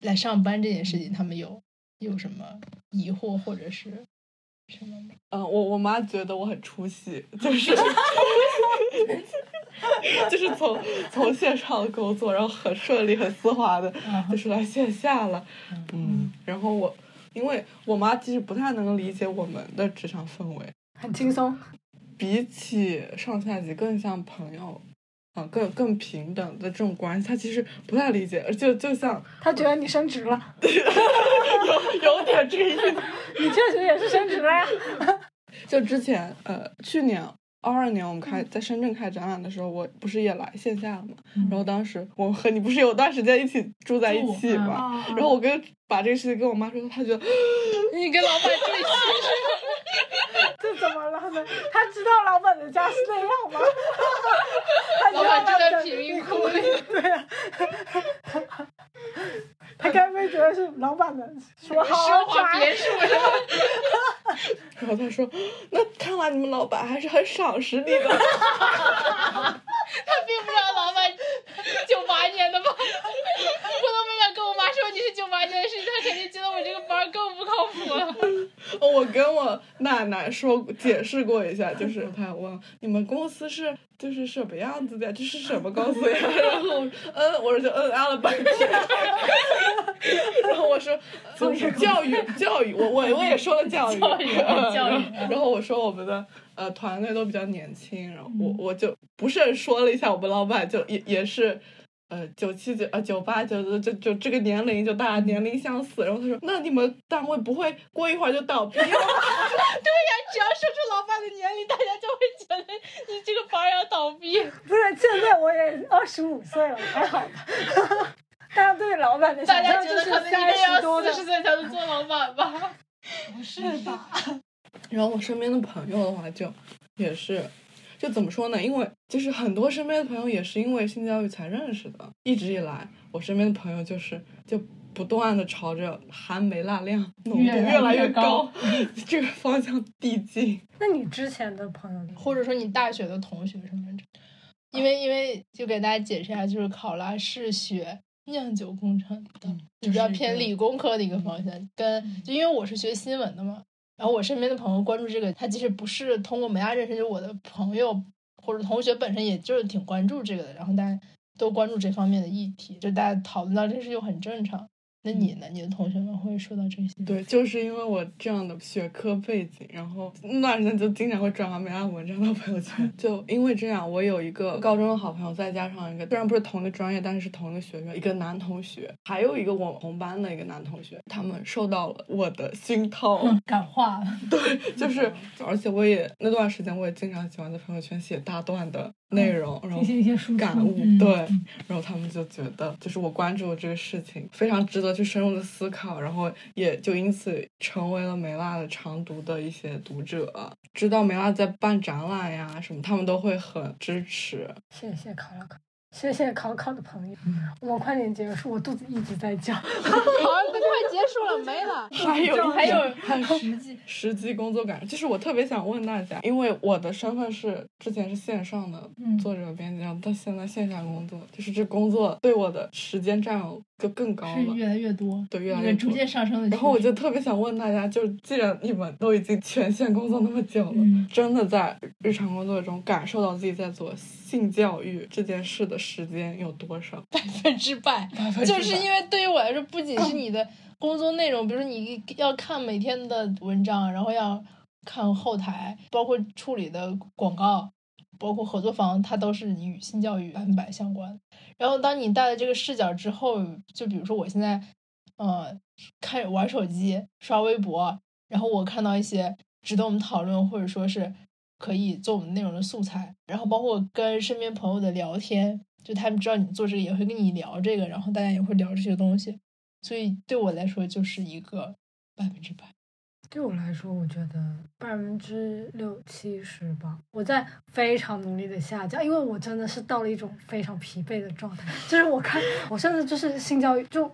来上班这件事情，他们有有什么疑惑或者是什么吗？嗯，我我妈觉得我很出息，就是 就是从从线上工作，然后很顺利、很丝滑的，就是来线下了。嗯，然后我因为我妈其实不太能理解我们的职场氛围，很轻松，比起上下级更像朋友。啊，更更平等的这种关系，他其实不太理解，就就像他觉得你升职了，有有点这个意思。你确实也是升职了呀。就之前呃，去年二二年我们开在深圳开展览的时候，我不是也来线下了嘛？然后当时我和你不是有段时间一起住在一起嘛？啊然后我跟把这个事情跟我妈说，她觉得 你跟老板住一起 这怎么了呢？他知道老板的家是那样吗？老板住在的贫民窟里，对呀、他该不会觉得是老板的说奢好华别墅是吧？然后他说，那看来你们老板还是很赏识你的。他并不知道老板九八年的吧？我都没敢跟我妈说你是九八年的事情，她肯定觉得我这个班更不靠谱了。我跟我奶奶说解释过一下，就是她问你们公司是就是什么样子的呀，这是什么 公司呀？然后嗯，我说就嗯啊了半天，然后我说 就是教育教育，我我我也说了教育教育嗯教育然后我说我们的呃团队都比较年轻，然后我我就不慎说了一下，我们老板就也也是。呃，九七九呃九八九九就就这个年龄，就大家年龄相似。然后他说：“那你们单位不会过一会儿就倒闭了？” 对呀，只要说出老板的年龄，大家就会觉得你这个班儿要倒闭。不是，现在我也二十五岁了，还好吧。大家对老板的大家觉得可能应三该要十多的四十，岁才能做老板吧？不是吧？然后我身边的朋友的话就，也是，就怎么说呢？因为就是很多身边的朋友也是因为性教育才认识的。一直以来，我身边的朋友就是就不断的朝着含煤蜡量浓度越来越来越高高这个方向递进。那你之前的朋友里，或者说你大学的同学什么的，因为因为就给大家解释一下，就是考拉是学酿酒工程的，就比较偏理工科的一个方向。跟就因为我是学新闻的嘛，然后我身边的朋友关注这个，他即使不是通过美亚认识，就我的朋友或者同学本身，也就是挺关注这个的，然后大家都关注这方面的议题，就大家讨论到这事就很正常。那你呢？你的同学们会说到这些？对，就是因为我这样的学科背景，然后那段时间就经常会转发梅亚文章到朋友圈。就因为这样，我有一个高中的好朋友，再加上一个虽然不是同一个专业，但是是同一个学院，一个男同学，还有一个我同班的一个男同学，他们受到了我的熏陶。感化 对，就是，而且我也那段时间，我也经常喜欢在朋友圈写大段的内容，然后进行一些输出感悟，嗯对嗯，然后他们就觉得，就是我关注的这个事情非常值得去深入的思考，然后也就因此成为了梅辣的常读的一些读者，知道梅辣在办展览呀什么，他们都会很支持。谢谢考考考，谢谢考考的朋友。我们快点结束，我肚子一直在叫。好，快结束了，没了。还有还有点还有实际实际工作感，就是我特别想问大家，因为我的身份是之前是线上的嗯作者编辑，然后到现在线下工作，就是这工作对我的时间占有就更高了。是越来越多，对越来越逐渐上升的。然后我就特别想问大家，就是既然你们都已经全线工作那么久了，嗯真的在日常工作中感受到自己在做性教育这件事的时间有多少？百分之百，就是因为对于我来说，不仅是你的 工作内容，比如说你要看每天的文章，然后要看后台，包括处理的广告，包括合作方，它都是你与性教育百分百相关。然后当你带了这个视角之后，就比如说我现在呃看玩手机、刷微博，然后我看到一些值得我们讨论或者说是可以做我们内容的素材，然后包括跟身边朋友的聊天，就他们知道你做这个也会跟你聊这个，然后大家也会聊这些东西，所以对我来说就是一个百分之百。对我来说，我觉得百分之六七十吧。我在非常努力的下降，因为我真的是到了一种非常疲惫的状态。就是我看，我现在就是性教育，就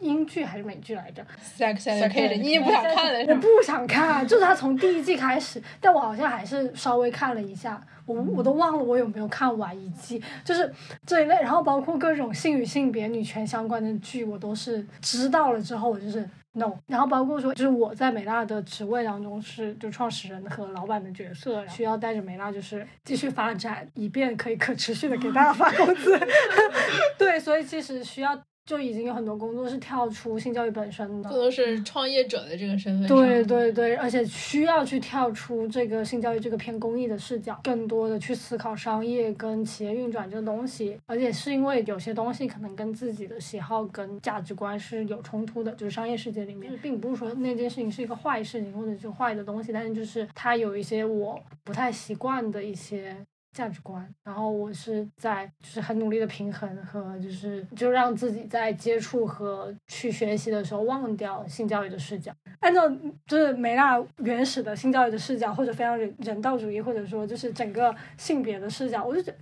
英剧还是美剧来着，Sex Education，你也不想看了是吗？我不想看，就是他从第一季开始，但我好像还是稍微看了一下，我我都忘了我有没有看完一季，就是这一类，然后包括各种性与性别、女权相关的剧，我都是知道了之后，我就是 no，然后包括说，就是我在美娜的职位当中是就创始人和老板的角色，需要带着美娜就是继续发展，以便可以可持续的给大家发工资，对，所以其实需要。就已经有很多工作是跳出性教育本身的，这都是创业者的这个身份。对对对，而且需要去跳出这个性教育这个偏公益的视角，更多的去思考商业跟企业运转这个东西。而且是因为有些东西可能跟自己的喜好跟价值观是有冲突的，就是商业世界里面，并不是说那件事情是一个坏事情或者是坏的东西，但是就是它有一些我不太习惯的一些。价值观，然后我是在就是很努力的平衡和就是就让自己在接触和去学习的时候忘掉性教育的视角，按照就是梅纳原始的性教育的视角，或者非常人人道主义，或者说就是整个性别的视角，我就觉得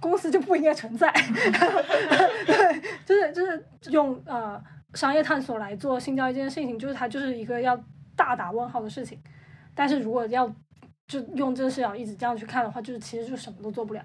公司就不应该存在，对，就是就是用呃商业探索来做性教育这件事情，就是它就是一个要大打问号的事情，但是如果要就用这个视角一直这样去看的话，就是其实就什么都做不了。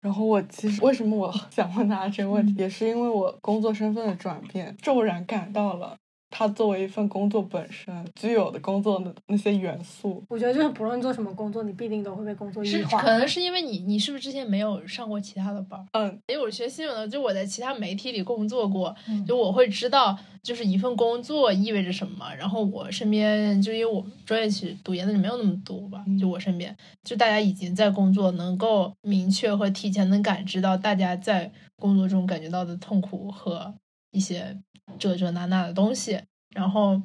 然后我其实为什么我 想问大家这个问题，也是因为我工作身份的转变，骤然感到了它作为一份工作本身具有的工作的那些元素。我觉得就是不论做什么工作，你必定都会被工作异是化。可能是因为你你是不是之前没有上过其他的班？嗯，因为我学新闻的，就我在其他媒体里工作过，嗯就我会知道，就是一份工作意味着什么。然后我身边，就因为我们专业其实读研的人没有那么多吧，嗯就我身边，就大家已经在工作，能够明确和提前能感知到大家在工作中感觉到的痛苦和一些这这那那的东西。然后，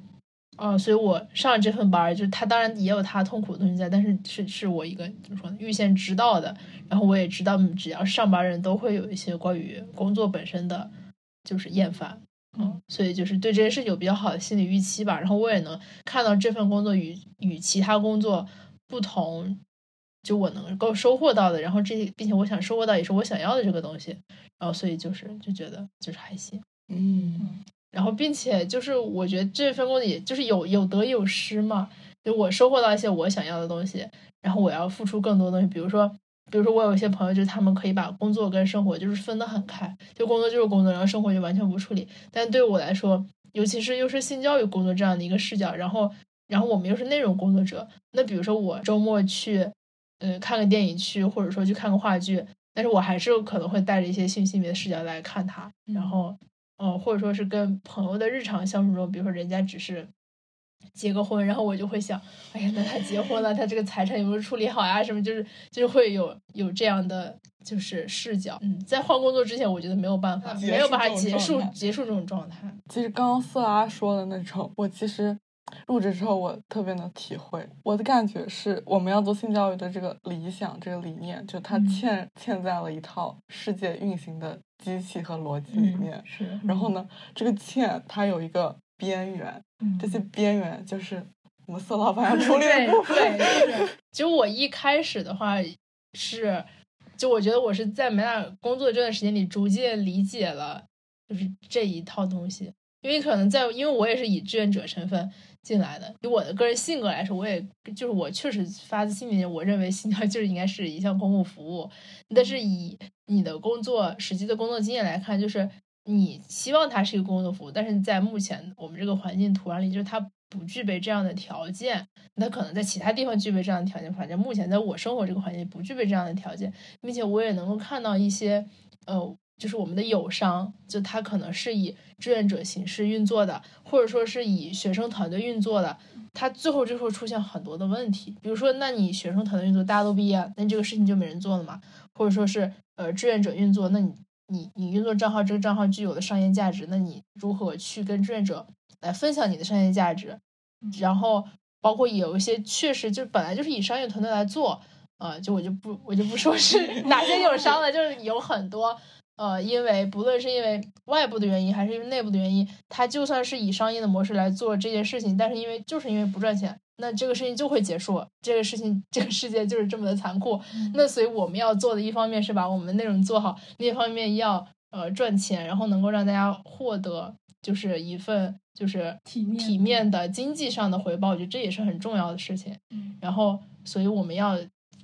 呃，所以我上这份班，就是他当然也有他痛苦的东西在，但是是是我一个怎么说，预先知道的。然后我也知道，只要上班人都会有一些关于工作本身的就是厌烦，嗯，所以就是对这件事情有比较好的心理预期吧。然后我也能看到这份工作与与其他工作不同，就我能够收获到的，然后这并且我想收获到也是我想要的这个东西，然后所以就是就觉得就是还行。嗯然后，并且就是我觉得这份工作也就是有有得有失嘛，就我收获到一些我想要的东西，然后我要付出更多东西，比如说，比如说我有一些朋友，就是他们可以把工作跟生活就是分得很开，就工作就是工作，然后生活就完全不处理。但对我来说，尤其是又是性教育工作这样的一个视角，然后然后我们又是内容工作者，那比如说我周末去，嗯，看个电影去，或者说去看个话剧，但是我还是可能会带着一些性性别的视角来看它，然后。嗯，或者说是跟朋友的日常相处中，比如说人家只是结个婚，然后我就会想，哎呀，那他结婚了，他这个财产有没有处理好呀？什么就是就是会有有这样的就是视角。嗯，在换工作之前，我觉得没有办法，没有办法结束结束这种状态。其实刚刚色拉说的那种，我其实入职之后我特别能体会。我的感觉是，我们要做性教育的这个理想、这个理念，就它嵌嵌在了一套世界运行的机器和逻辑里面。是，然后呢，这个嵌它有一个边缘，这些边缘就是我们色老板要 处理的部分。对，就是，就我一开始的话是，就我觉得我是在美大工作这段时间里逐渐理解了，就是这一套东西。因为可能在，因为我也是以志愿者身份进来的，以我的个人性格来说，我也就是我确实发自心里，我认为性教育就是应该是一项公共服务。但是以你的工作实际的工作经验来看，就是你希望它是一个工作服务，但是在目前我们这个环境土壤里，就是它不具备这样的条件。它可能在其他地方具备这样的条件，反正目前在我生活这个环境不具备这样的条件，并且我也能够看到一些呃。就是我们的友商，就他可能是以志愿者形式运作的，或者说是以学生团队运作的，他最后就会出现很多的问题。比如说，那你学生团队运作，大家都毕业，那这个事情就没人做了嘛？或者说是呃志愿者运作，那你你你运作账号，这个账号具有的商业价值，那你如何去跟志愿者来分享你的商业价值？然后包括有一些确实就本来就是以商业团队来做，呃，就我就不我就不说是 哪些友商了，就是有很多。呃，因为不论是因为外部的原因，还是因为内部的原因，它就算是以商业的模式来做这件事情，但是因为就是因为不赚钱，那这个事情就会结束。这个事情，这个世界就是这么的残酷。那所以我们要做的一方面是把我们内容做好，另一方面要呃赚钱，然后能够让大家获得就是一份就是体面体面的经济上的回报，我觉得这也是很重要的事情。然后，所以我们要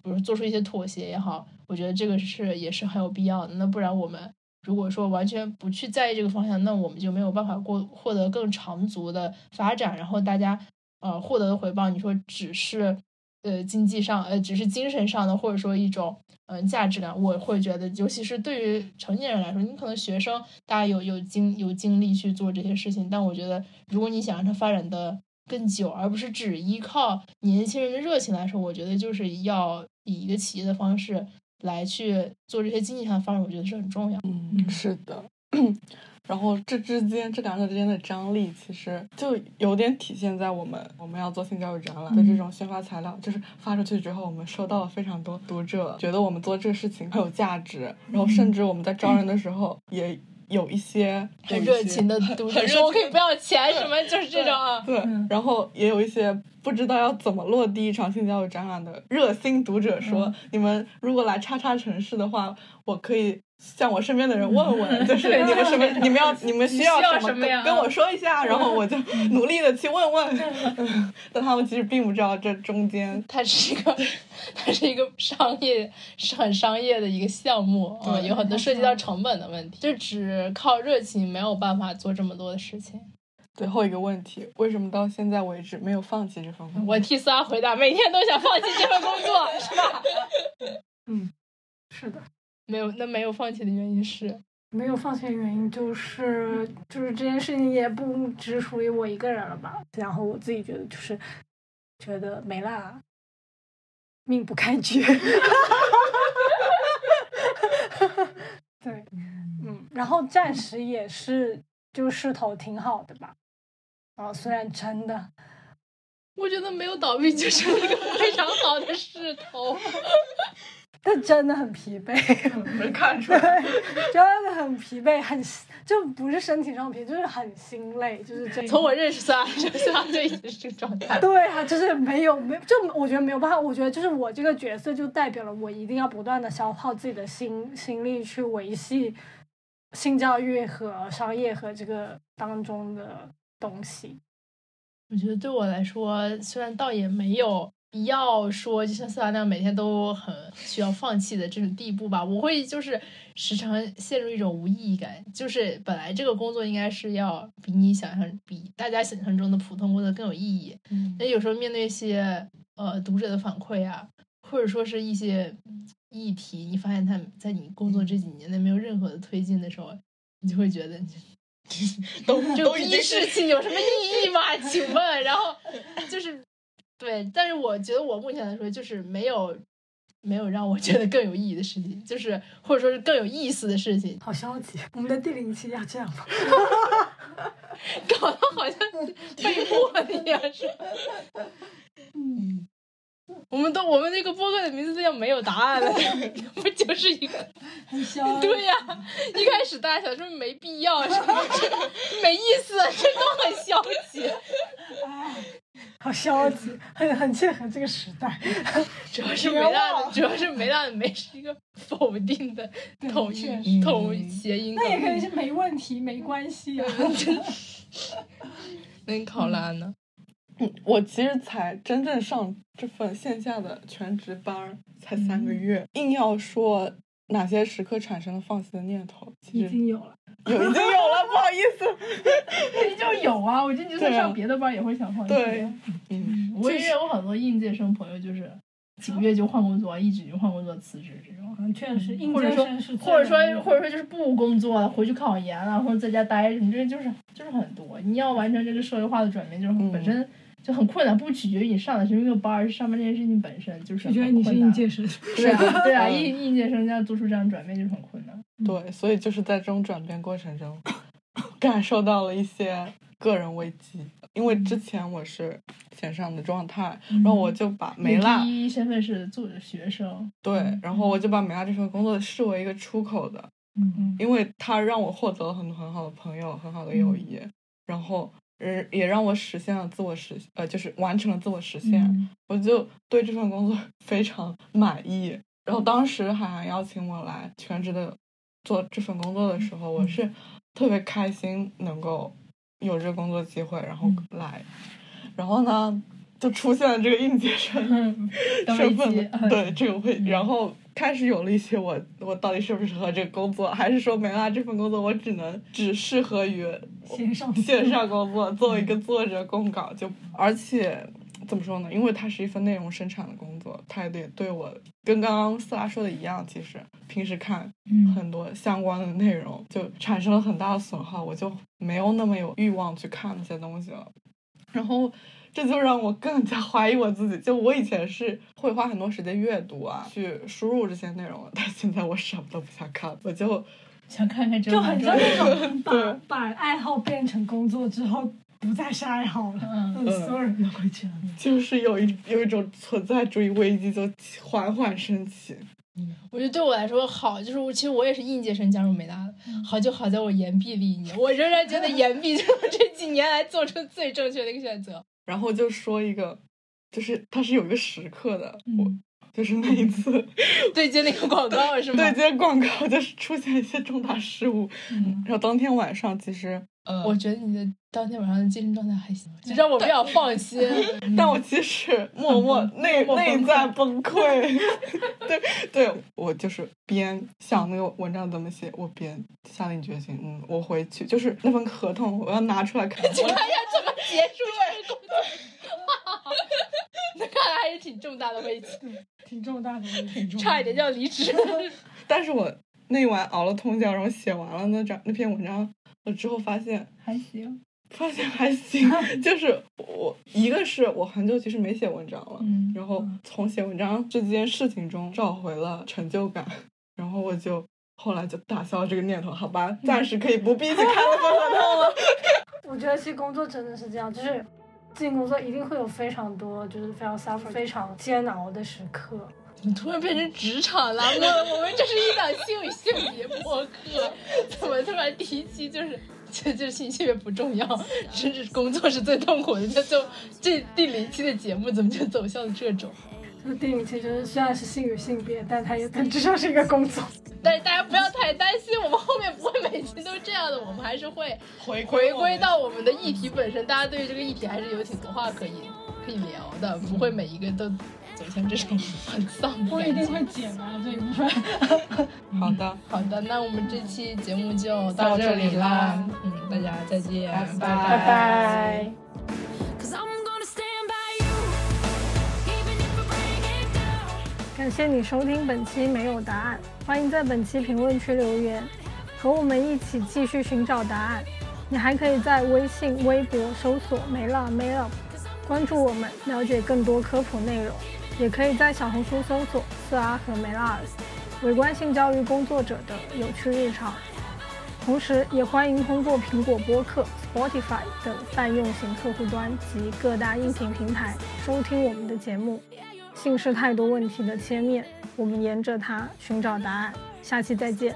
比如做出一些妥协也好。我觉得这个是也是很有必要的。那不然我们如果说完全不去在意这个方向，那我们就没有办法过获得更长足的发展。然后大家呃获得的回报，你说只是呃经济上呃只是精神上的，或者说一种嗯价值感，我会觉得，尤其是对于成年人来说，你可能学生大家有有精有精力去做这些事情，但我觉得如果你想让它发展的更久，而不是只依靠年轻人的热情来说，我觉得就是要以一个企业的方式。来去做这些经济上的发展，我觉得是很重要。嗯，是的。然后这之间这两者之间的张力，其实就有点体现在我们我们要做性教育展览的这种宣发材料，就是发出去之后，我们收到了非常多读者觉得我们做这个事情很有价值，然后甚至我们在招人的时候也。有一些很热情的读者说：“我可以不要钱，什么就是这种。”对，然后也有一些不知道要怎么落地一场性教育展览的热心读者说：“你们如果来叉叉城市的话，我可以。”向我身边的人问问，就是 你们什么，你们要你们需要什么，跟跟我说一下，然后我就努力的去问问。但他们其实并不知道这中间，它是一个，它是一个商业，是很商业的一个项目，嗯，有很多涉及到成本的问题，就只靠热情没有办法做这么多的事情。最后一个问题，为什么到现在为止没有放弃这份工作？我替仨回答，每天都想放弃这份工作，是吧？没有，那没有放弃的原因是，没有放弃的原因就是，就是这件事情也不只属于我一个人了吧。然后我自己觉得就是，觉得没啦，命不开绝。对，嗯，然后暂时也是就势头挺好的吧。啊，虽然真的，我觉得没有倒闭就是一个非常好的势头。但真的很疲惫，没看出来，真的很疲惫，很就不是身体上疲，就是很心累，就是这。从我认识他，就是他就一直是这个状态。对啊，就是没有没就我觉得没有办法，我觉得就是我这个角色就代表了我一定要不断的消耗自己的心心力去维系性教育和商业和这个当中的东西。我觉得对我来说，虽然倒也没有。要说就像斯拉那样每天都很需要放弃的这种地步吧，我会就是时常陷入一种无意义感。就是本来这个工作应该是要比你想象、比大家想象中的普通工作更有意义。那有时候面对一些呃读者的反馈啊，或者说是一些议题，你发现他在你工作这几年内没有任何的推进的时候，你就会觉得 都就逼事情有什么意义吗？请问，然后就是。对，但是我觉得我目前来说就是没有，没有让我觉得更有意义的事情，就是或者说是更有意思的事情。好消极，我们的第零期要这样吗？搞得好像 被迫的一样，是嗯。我们都我们那个播客的名字都叫没有答案了，不就是一个很消对呀，一开始大家想说没必要，什么没意思，这都很消极。哎，好消极，很很切合这个时代。主要是没大的，主要是没大的没是一个否定的同音同谐音。那也可以是没问题，没关系啊。那你考拉呢？嗯，我其实才真正上这份线下的全职班才三个月，硬要说哪些时刻产生了放弃的念头，其实已经有了，有已经有了，不好意思，肯定就有啊。我觉得就算上别的班也会想放弃。对，嗯，我也有很多应届生朋友，就是几个月就换工作，一直就换工作辞职这种。嗯，确实，或者说或者说或者说就是不工作了，回去考研了，或者在家待着，你，这就是就是很多。你要完成这个社会化的转变，就是本身。就很困难，不取决于你上的是那个班，儿上班这件事情本身就是。取决于你是应届生。对啊，对啊，应应届生要做出这样转变就是很困难。对，所以就是在这种转变过程中，感受到了一些个人危机。因为之前我是线上的状态，然后我就把梅拉第一身份是做学生，对，然后我就把梅拉这份工作视为一个出口的，嗯嗯，因为它让我获得了很多很好的朋友，很好的友谊，然后呃也让我实现了自我实呃就是完成了自我实现，我就对这份工作 非常满意。然后当时海涵邀请我来全职的做这份工作的时候，我是特别开心能够。有这个工作机会，然后来，然后呢，就出现了这个应届生 身份，对这个会，然后开始有了一些我我到底适不适合这个工作，还是说没了这份工作我只能只适合于线上线上工作，作为一个作者供稿，就而且。怎么说呢？因为它是一份内容生产的工作，它也得对我跟刚刚斯拉说的一样，其实平时看很多相关的内容就产生了很大的损耗，我就没有那么有欲望去看那些东西了。然后这就让我更加怀疑我自己。就我以前是会花很多时间阅读啊，去输入这些内容，但现在我什么都不想看，我就想看看这就很像那种 把把爱好变成工作之后。不再是爱好了，嗯，所有人都会这样。就是有一有一种存在主义危机就缓缓升起。嗯，我觉得对我来说好，就是我其实我也是应届生加入美大的，好就好在我延毕了一年，我仍然觉得延毕是我 这几年来做出最正确的一个选择。然后就说一个，就是它是有一个时刻的，我就是那一次 对接那个广告是吗？对接广告就是出现一些重大失误，然后当天晚上其实。我觉得你的当天晚上的精神状态还行，就让我比较放心。但我其实默默内内在崩溃。对对，我就是边想那个文章怎么写，我边下定决心，嗯，我回去就是那份合同，我要拿出来看。看要怎么结束这个工作？那看来还是挺重大的危机，挺重大的危机，差一点就要离职。但是我那晚熬了通宵，然后写完了那张那篇文章。我之后发现还行，发现还行，就是我一个是我很久其实没写文章了，然后从写文章这件事情中找回了成就感，然后我就后来就打消了这个念头，好吧，暂时可以不必去看那份合同了。我觉得其实工作真的是这样，就是进工作一定会有非常多就是非常 suffer 非常煎熬的时刻。怎么突然变成职场了？我我们这是一档性与性别播客，怎么突然第一期就是就就性性别不重要，甚至工作是最痛苦的？就就这第零期的节目怎么就走向了这种？就第零期就是虽然是性与性别，但它也本质上是一个工作。但是大家不要太担心，我们后面不会每期都这样的，我们还是会回回归到我们的议题本身。大家对于这个议题还是有挺多话可以可以聊的，不会每一个都。走向这种很丧的不一定会剪啊这一部分。好的，好的，那我们这期节目就到这里啦。嗯，大家再见，拜拜。感谢你收听本期没有答案，欢迎在本期评论区留言，和我们一起继续寻找答案。你还可以在微信、微博搜索“没了没了”，关注我们，了解更多科普内容。也可以在小红书搜索“四阿和梅拉尔斯”，围观性教育工作者的有趣日常。同时，也欢迎通过苹果播客、Spotify 等泛用型客户端及各大音频平台收听我们的节目。性是太多问题的切面，我们沿着它寻找答案。下期再见。